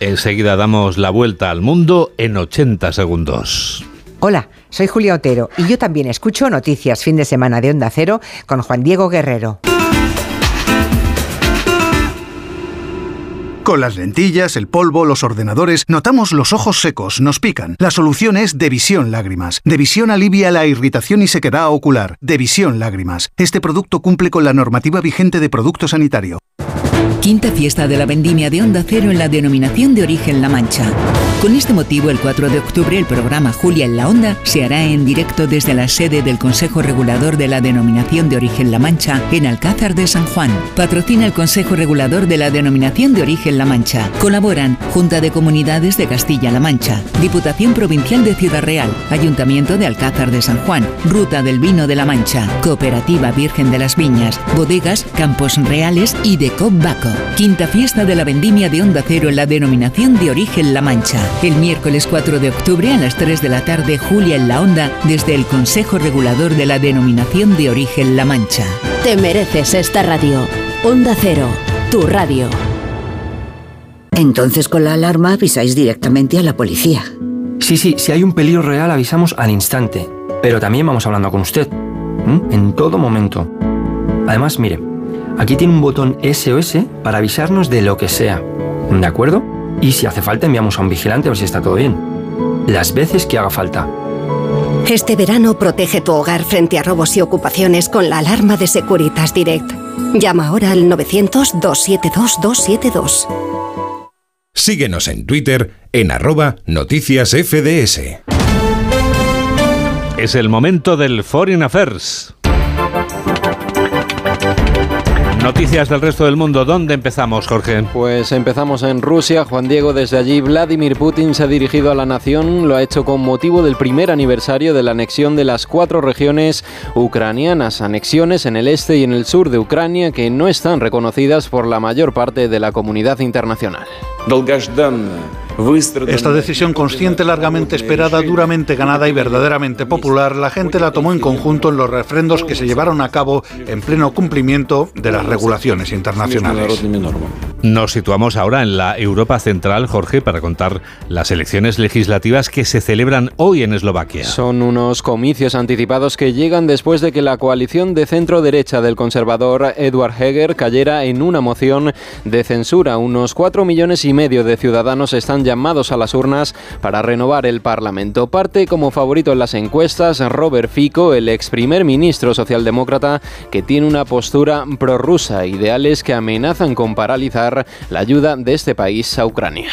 Enseguida damos la vuelta al mundo en 80 segundos. Hola, soy Julia Otero y yo también escucho Noticias Fin de Semana de Onda Cero con Juan Diego Guerrero. Con las lentillas, el polvo, los ordenadores, notamos los ojos secos, nos pican. La solución es Devisión Lágrimas. Devisión alivia la irritación y sequedad ocular. Devisión Lágrimas. Este producto cumple con la normativa vigente de producto sanitario. Quinta fiesta de la vendimia de Onda Cero en la denominación de origen La Mancha. Con este motivo, el 4 de octubre, el programa Julia en la Onda se hará en directo desde la sede del Consejo Regulador de la Denominación de Origen La Mancha en Alcázar de San Juan. Patrocina el Consejo Regulador de la Denominación de Origen La Mancha. Colaboran Junta de Comunidades de Castilla-La Mancha, Diputación Provincial de Ciudad Real, Ayuntamiento de Alcázar de San Juan, Ruta del Vino de La Mancha, Cooperativa Virgen de las Viñas, Bodegas, Campos Reales y de Cop Quinta fiesta de la vendimia de Onda Cero en la denominación de origen La Mancha. El miércoles 4 de octubre a las 3 de la tarde, Julia en la Onda, desde el Consejo Regulador de la denominación de origen La Mancha. Te mereces esta radio. Onda Cero, tu radio. Entonces con la alarma avisáis directamente a la policía. Sí, sí, si hay un peligro real avisamos al instante. Pero también vamos hablando con usted. En todo momento. Además, mire, aquí tiene un botón SOS para avisarnos de lo que sea. ¿De acuerdo? Y si hace falta enviamos a un vigilante a ver si está todo bien. Las veces que haga falta. Este verano protege tu hogar frente a robos y ocupaciones con la alarma de Securitas Direct. Llama ahora al 900-272-272. Síguenos en Twitter en arroba noticias FDS. Es el momento del Foreign Affairs. Noticias del resto del mundo. ¿Dónde empezamos, Jorge? Pues empezamos en Rusia. Juan Diego, desde allí, Vladimir Putin se ha dirigido a la nación. Lo ha hecho con motivo del primer aniversario de la anexión de las cuatro regiones ucranianas. Anexiones en el este y en el sur de Ucrania que no están reconocidas por la mayor parte de la comunidad internacional. Esta decisión consciente, largamente esperada, duramente ganada y verdaderamente popular, la gente la tomó en conjunto en los refrendos que se llevaron a cabo en pleno cumplimiento de las regulaciones internacionales. Nos situamos ahora en la Europa Central, Jorge, para contar las elecciones legislativas que se celebran hoy en Eslovaquia. Son unos comicios anticipados que llegan después de que la coalición de centro-derecha del conservador Edward Heger cayera en una moción de censura. Unos cuatro millones y medio de ciudadanos están llamados a las urnas para renovar el Parlamento. Parte como favorito en las encuestas Robert Fico, el ex primer ministro socialdemócrata que tiene una postura prorrusa, ideales que amenazan con paralizar la ayuda de este país a Ucrania.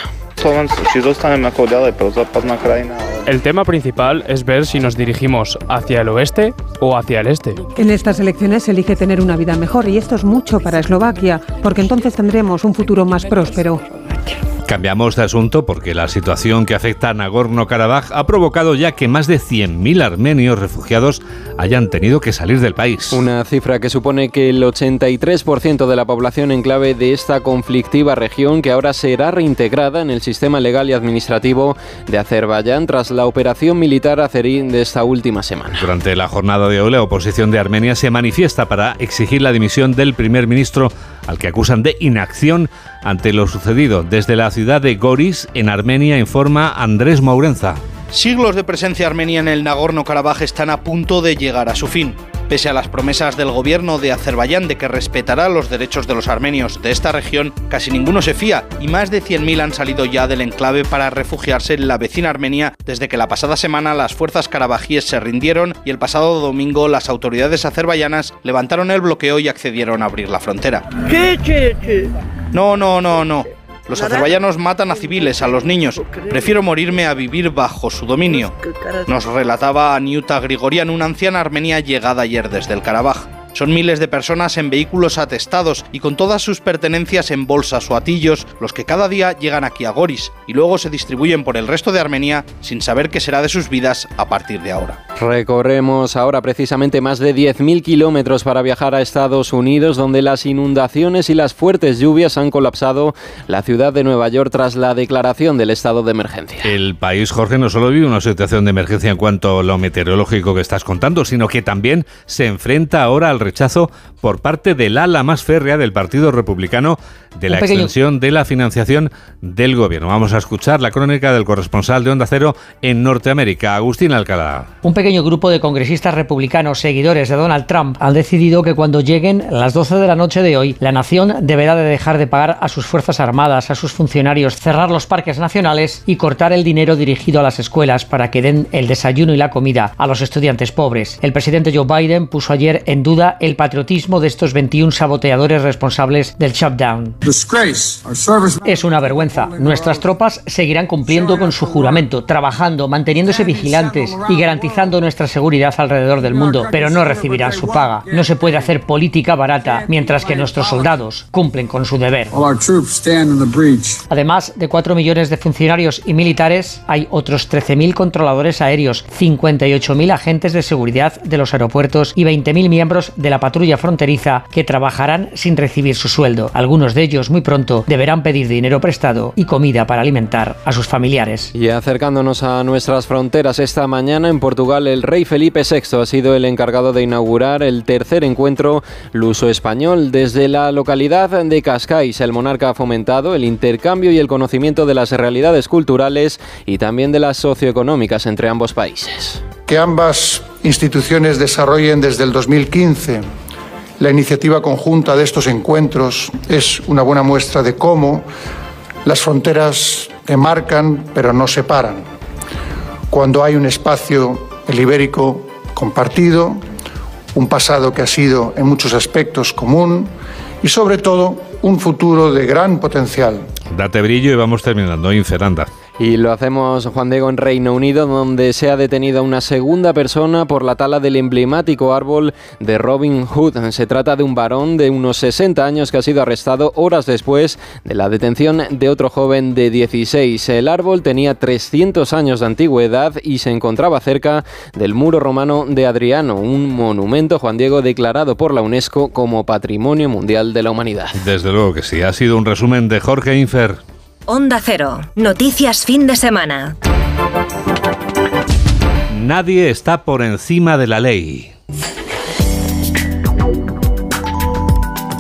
El tema principal es ver si nos dirigimos hacia el oeste o hacia el este. En estas elecciones se elige tener una vida mejor y esto es mucho para Eslovaquia, porque entonces tendremos un futuro más próspero. Okay. Cambiamos de asunto porque la situación que afecta a Nagorno-Karabaj ha provocado ya que más de 100.000 armenios refugiados hayan tenido que salir del país. Una cifra que supone que el 83% de la población en clave de esta conflictiva región que ahora será reintegrada en el sistema legal y administrativo de Azerbaiyán tras la operación militar azerí de esta última semana. Durante la jornada de hoy la oposición de Armenia se manifiesta para exigir la dimisión del primer ministro al que acusan de inacción ante lo sucedido. Desde la ciudad de Goris, en Armenia, informa Andrés Mourenza. Siglos de presencia armenia en el Nagorno-Karabaj están a punto de llegar a su fin. Pese a las promesas del gobierno de Azerbaiyán de que respetará los derechos de los armenios de esta región, casi ninguno se fía y más de 100.000 han salido ya del enclave para refugiarse en la vecina Armenia desde que la pasada semana las fuerzas karabajíes se rindieron y el pasado domingo las autoridades azerbaiyanas levantaron el bloqueo y accedieron a abrir la frontera. No, no, no, no. Los azerbaiyanos matan a civiles, a los niños. Prefiero morirme a vivir bajo su dominio. Nos relataba Aniuta Grigorian, una anciana armenia llegada ayer desde el Karabaj. Son miles de personas en vehículos atestados y con todas sus pertenencias en bolsas o atillos los que cada día llegan aquí a Goris y luego se distribuyen por el resto de Armenia sin saber qué será de sus vidas a partir de ahora. Recorremos ahora precisamente más de 10.000 kilómetros para viajar a Estados Unidos donde las inundaciones y las fuertes lluvias han colapsado la ciudad de Nueva York tras la declaración del estado de emergencia. El país, Jorge, no solo vive una situación de emergencia en cuanto a lo meteorológico que estás contando, sino que también se enfrenta ahora al rechazo por parte del ala más férrea del Partido Republicano de la extensión de la financiación del gobierno. Vamos a escuchar la crónica del corresponsal de Onda Cero en Norteamérica, Agustín Alcalá. Un pequeño grupo de congresistas republicanos seguidores de Donald Trump han decidido que cuando lleguen las 12 de la noche de hoy, la nación deberá de dejar de pagar a sus fuerzas armadas, a sus funcionarios, cerrar los parques nacionales y cortar el dinero dirigido a las escuelas para que den el desayuno y la comida a los estudiantes pobres. El presidente Joe Biden puso ayer en duda el patriotismo de estos 21 saboteadores responsables del shutdown. Es una vergüenza. Nuestras tropas seguirán cumpliendo con su juramento, trabajando, manteniéndose vigilantes y garantizando nuestra seguridad alrededor del mundo, pero no recibirán su paga. No se puede hacer política barata mientras que nuestros soldados cumplen con su deber. Además de 4 millones de funcionarios y militares, hay otros 13.000 controladores aéreos, 58.000 agentes de seguridad de los aeropuertos y 20.000 miembros de la patrulla fronteriza que trabajarán sin recibir su sueldo. Algunos de ellos muy pronto deberán pedir dinero prestado y comida para alimentar a sus familiares. Y acercándonos a nuestras fronteras esta mañana en Portugal, el rey Felipe VI ha sido el encargado de inaugurar el tercer encuentro luso-español desde la localidad de Cascais. El monarca ha fomentado el intercambio y el conocimiento de las realidades culturales y también de las socioeconómicas entre ambos países. Que ambas instituciones desarrollen desde el 2015 la iniciativa conjunta de estos encuentros es una buena muestra de cómo las fronteras marcan pero no separan. Cuando hay un espacio, el ibérico, compartido, un pasado que ha sido en muchos aspectos común y sobre todo un futuro de gran potencial. Date brillo y vamos terminando. Y lo hacemos, Juan Diego, en Reino Unido, donde se ha detenido a una segunda persona por la tala del emblemático árbol de Robin Hood. Se trata de un varón de unos 60 años que ha sido arrestado horas después de la detención de otro joven de 16. El árbol tenía 300 años de antigüedad y se encontraba cerca del muro romano de Adriano, un monumento, Juan Diego, declarado por la UNESCO como Patrimonio Mundial de la Humanidad. Desde luego que sí. Ha sido un resumen de Jorge Infer. Onda Cero. Noticias fin de semana. Nadie está por encima de la ley.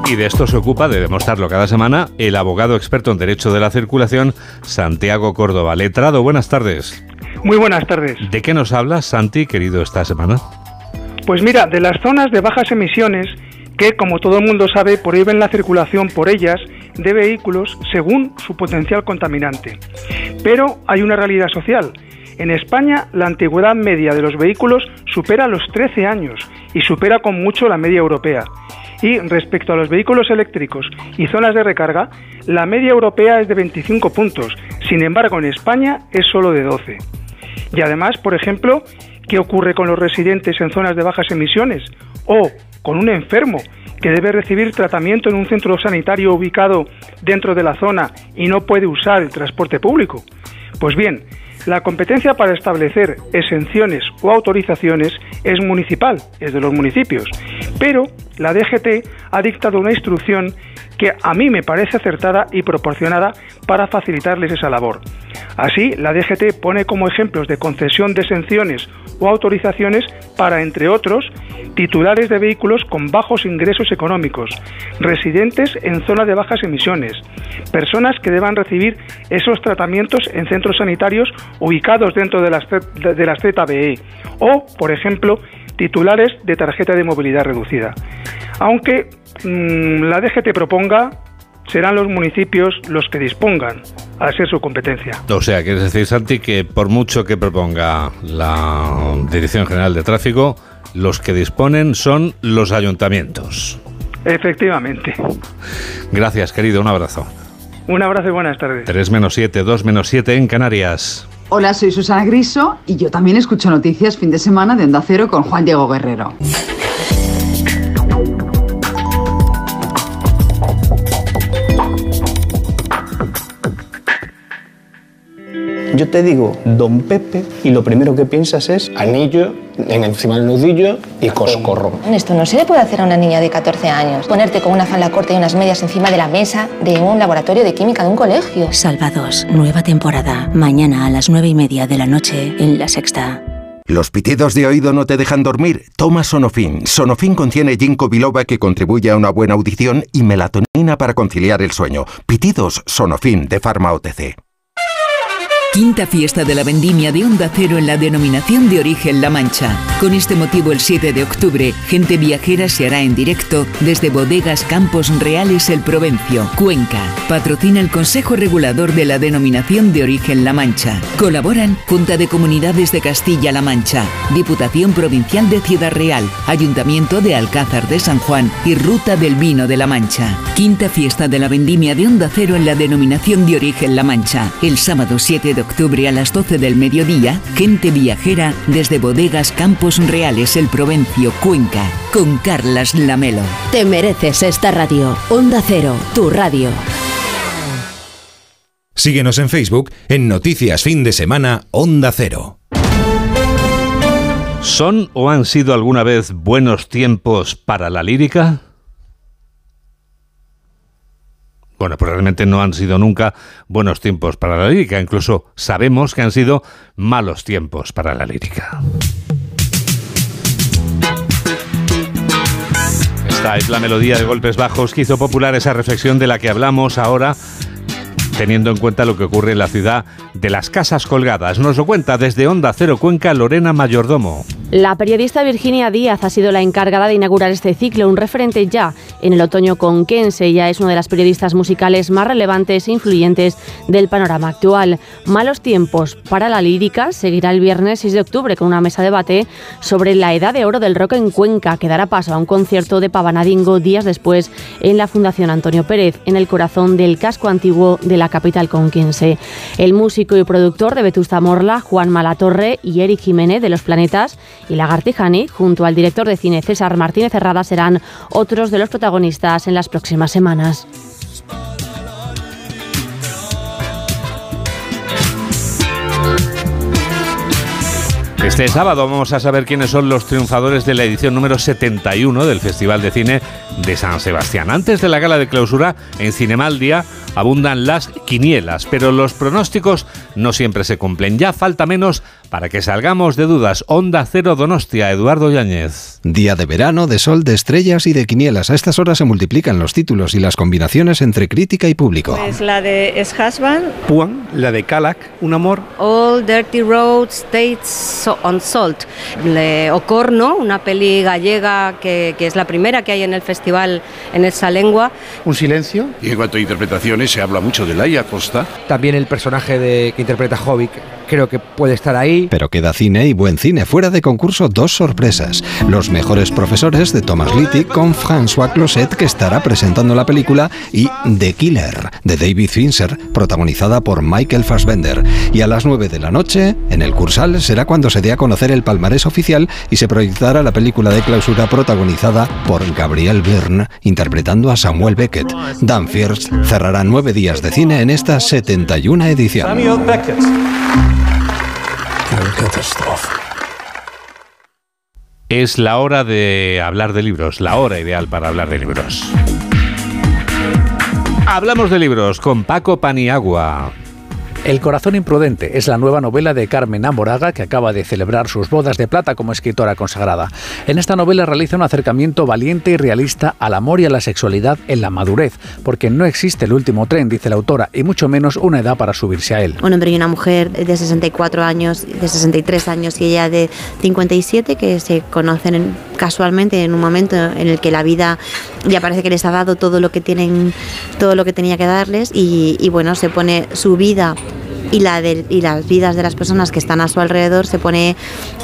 Y de esto se ocupa de demostrarlo cada semana el abogado experto en Derecho de la Circulación, Santiago Córdoba. Letrado, buenas tardes. Muy buenas tardes. ¿De qué nos hablas, Santi, querido, esta semana? Pues mira, de las zonas de bajas emisiones que, como todo el mundo sabe, prohíben la circulación por ellas de vehículos según su potencial contaminante. Pero hay una realidad social. En España, la antigüedad media de los vehículos supera los 13 años y supera con mucho la media europea. Y respecto a los vehículos eléctricos y zonas de recarga, la media europea es de 25 puntos, sin embargo en España es solo de 12. Y además, por ejemplo, ¿qué ocurre con los residentes en zonas de bajas emisiones? O con un enfermo que debe recibir tratamiento en un centro sanitario ubicado dentro de la zona y no puede usar el transporte público. Pues bien, la competencia para establecer exenciones o autorizaciones es municipal, es de los municipios, pero la DGT ha dictado una instrucción a mí me parece acertada y proporcionada para facilitarles esa labor. Así, la DGT pone como ejemplos de concesión de exenciones o autorizaciones para, entre otros, titulares de vehículos con bajos ingresos económicos, residentes en zonas de bajas emisiones, personas que deban recibir esos tratamientos en centros sanitarios ubicados dentro de las, ZBE o, por ejemplo, titulares de tarjeta de movilidad reducida. Aunque la DGT proponga, serán los municipios los que dispongan a ser su competencia. O sea, quieres decir, Santi, que por mucho que proponga la Dirección General de Tráfico, los que disponen son los ayuntamientos. Efectivamente. Gracias, querido. Un abrazo. Un abrazo y buenas tardes. 3 menos 7, 2 menos 7 en Canarias. Hola, soy Susana Griso y yo también escucho noticias fin de semana de Onda Cero con Juan Diego Guerrero. Yo te digo Don Pepe y lo primero que piensas es anillo en encima del nudillo y coscorro. Esto no se le puede hacer a una niña de 14 años. Ponerte con una falda corta y unas medias encima de la mesa de un laboratorio de química de un colegio. Salvados, nueva temporada. Mañana a las 9 y media de la noche en La Sexta. ¿Los pitidos de oído no te dejan dormir? Toma Sonofin. Sonofin contiene ginkgo biloba que contribuye a una buena audición y melatonina para conciliar el sueño. Pitidos Sonofin de Pharma OTC. Quinta fiesta de la vendimia de Onda Cero en la denominación de origen La Mancha. Con este motivo, el 7 de octubre, Gente Viajera se hará en directo desde Bodegas Campos Reales El Provencio, Cuenca. Patrocina el Consejo Regulador de la denominación de origen La Mancha. Colaboran Junta de Comunidades de Castilla-La Mancha, Diputación Provincial de Ciudad Real, Ayuntamiento de Alcázar de San Juan y Ruta del Vino de La Mancha. Quinta fiesta de la vendimia de Onda Cero en la denominación de origen La Mancha. El sábado 7 de octubre a las 12 del mediodía, gente viajera desde Bodegas Campos Reales El Provencio, Cuenca, con Carlas Lamelo. Te mereces esta radio. Onda Cero, tu radio. Síguenos en Facebook en Noticias Fin de Semana Onda Cero. ¿Son o han sido alguna vez buenos tiempos para la lírica? Bueno, pues realmente no han sido nunca buenos tiempos para la lírica, incluso sabemos que han sido malos tiempos para la lírica. Esta es la melodía de golpes bajos que hizo popular esa reflexión de la que hablamos ahora teniendo en cuenta lo que ocurre en la ciudad de las casas colgadas. Nos lo cuenta desde Onda Cero Cuenca Lorena Mayordomo. La periodista Virginia Díaz ha sido la encargada de inaugurar este ciclo, un referente ya en el otoño conquense. Ella es una de las periodistas musicales más relevantes e influyentes del panorama actual. Malos tiempos para la lírica seguirá el viernes 6 de octubre con una mesa de debate sobre la edad de oro del rock en Cuenca, que dará paso a un concierto de Pavanadingo días después en la Fundación Antonio Pérez, en el corazón del casco antiguo de la capital conquense. El músico y productor de Vetusta Morla, Juan Malatorre y Eric Jiménez de Los Planetas y Lagartijani, junto al director de cine César Martínez Cerrada, serán otros de los protagonistas en las próximas semanas. Este sábado vamos a saber quiénes son los triunfadores de la edición número 71 del Festival de Cine de San Sebastián. Antes de la gala de clausura, en Cinemaldia abundan las quinielas, pero los pronósticos no siempre se cumplen. Ya falta menos para que salgamos de dudas. Onda Cero Donostia, Eduardo Yáñez. Día de verano, de sol, de estrellas y de quinielas. A estas horas se multiplican los títulos y las combinaciones entre crítica y público. Es la de Es Husband. Puan, la de Calac, Un amor. All Dirty Roads, States on Salt. Le Ocorno, una peli gallega que, que, es la primera que hay en el festival en esa lengua. Un silencio. Y en cuanto a interpretaciones, se habla mucho de Laia Costa. También el personaje de, que interpreta Hobbit creo que puede estar ahí. Pero queda cine y buen cine. Fuera de concurso, dos sorpresas. Los mejores profesores de Thomas Litty con François Closet, que estará presentando la película, y The Killer, de David Fincher, protagonizada por Michael Fassbender. Y a las 9 de la noche, en el Cursal, será cuando se dé a conocer el palmarés oficial y se proyectará la película de clausura protagonizada por Gabriel Byrne, interpretando a Samuel Beckett. Dan Fierce cerrará nueve días de cine en esta 71 edición. Samuel Beckett. Es la hora de hablar de libros, la hora ideal para hablar de libros. Hablamos de libros con Paco Paniagua. El corazón imprudente es la nueva novela de Carmen Amoraga que acaba de celebrar sus bodas de plata como escritora consagrada. En esta novela realiza un acercamiento valiente y realista al amor y a la sexualidad en la madurez, porque no existe el último tren, dice la autora, y mucho menos una edad para subirse a él. Un hombre y una mujer de 64 años, de 63 años y ella de 57 que se conocen casualmente en un momento en el que la vida ya parece que les ha dado todo lo que tienen, todo lo que tenía que darles y, y bueno, se pone su vida y, la de, y las vidas de las personas que están a su alrededor se pone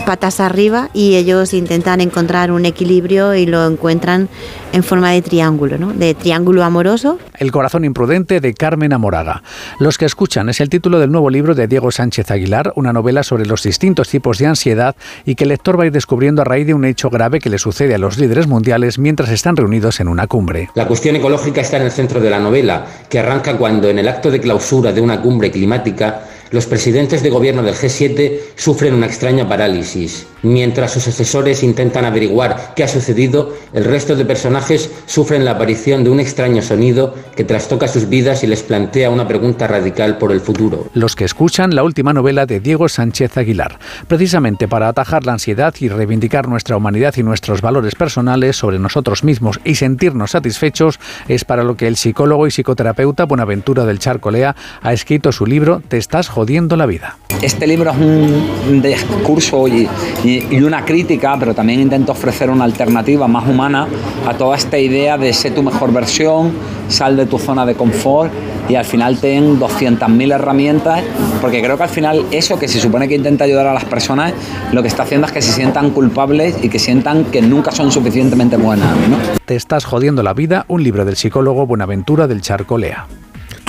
patas arriba y ellos intentan encontrar un equilibrio y lo encuentran en forma de triángulo, ¿no? de triángulo amoroso. El corazón imprudente de Carmen Amoraga. Los que escuchan es el título del nuevo libro de Diego Sánchez Aguilar, una novela sobre los distintos tipos de ansiedad y que el lector va a ir descubriendo a raíz de un hecho grave que le sucede a los líderes mundiales mientras están reunidos en una cumbre. La cuestión ecológica está en el centro de la novela, que arranca cuando en el acto de clausura de una cumbre climática los presidentes de gobierno del G7 sufren una extraña parálisis. Mientras sus asesores intentan averiguar qué ha sucedido, el resto de personajes sufren la aparición de un extraño sonido que trastoca sus vidas y les plantea una pregunta radical por el futuro. Los que escuchan la última novela de Diego Sánchez Aguilar, precisamente para atajar la ansiedad y reivindicar nuestra humanidad y nuestros valores personales sobre nosotros mismos y sentirnos satisfechos, es para lo que el psicólogo y psicoterapeuta Buenaventura del Charcolea ha escrito su libro Te estás jodiendo la vida. Este libro es un discurso y, y, y, una crítica, pero también intento ofrecer una alternativa más humana a toda esta idea de ser tu mejor versión, sal de tu zona de confort y al final ten 200.000 herramientas, porque creo que al final eso que se supone que intenta ayudar a las personas, lo que está haciendo es que se sientan culpables y que sientan que nunca son suficientemente buenas. ¿no? Te estás jodiendo la vida, un libro del psicólogo Buenaventura del Charcolea.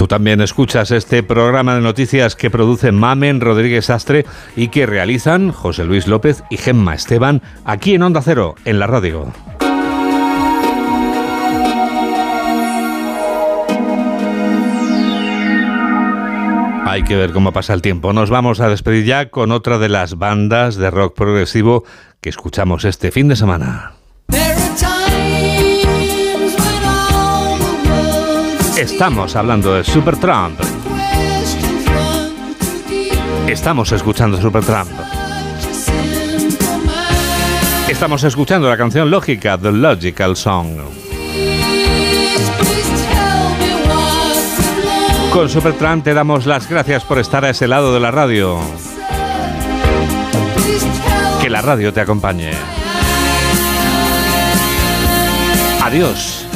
Tú también escuchas este programa de noticias que produce Mamen Rodríguez Astre y que realizan José Luis López y Gemma Esteban aquí en Onda Cero, en la radio. Hay que ver cómo pasa el tiempo. Nos vamos a despedir ya con otra de las bandas de rock progresivo que escuchamos este fin de semana. Estamos hablando de Supertramp. Estamos escuchando Supertramp. Estamos escuchando la canción lógica, The Logical Song. Con Supertramp te damos las gracias por estar a ese lado de la radio. Que la radio te acompañe. Adiós.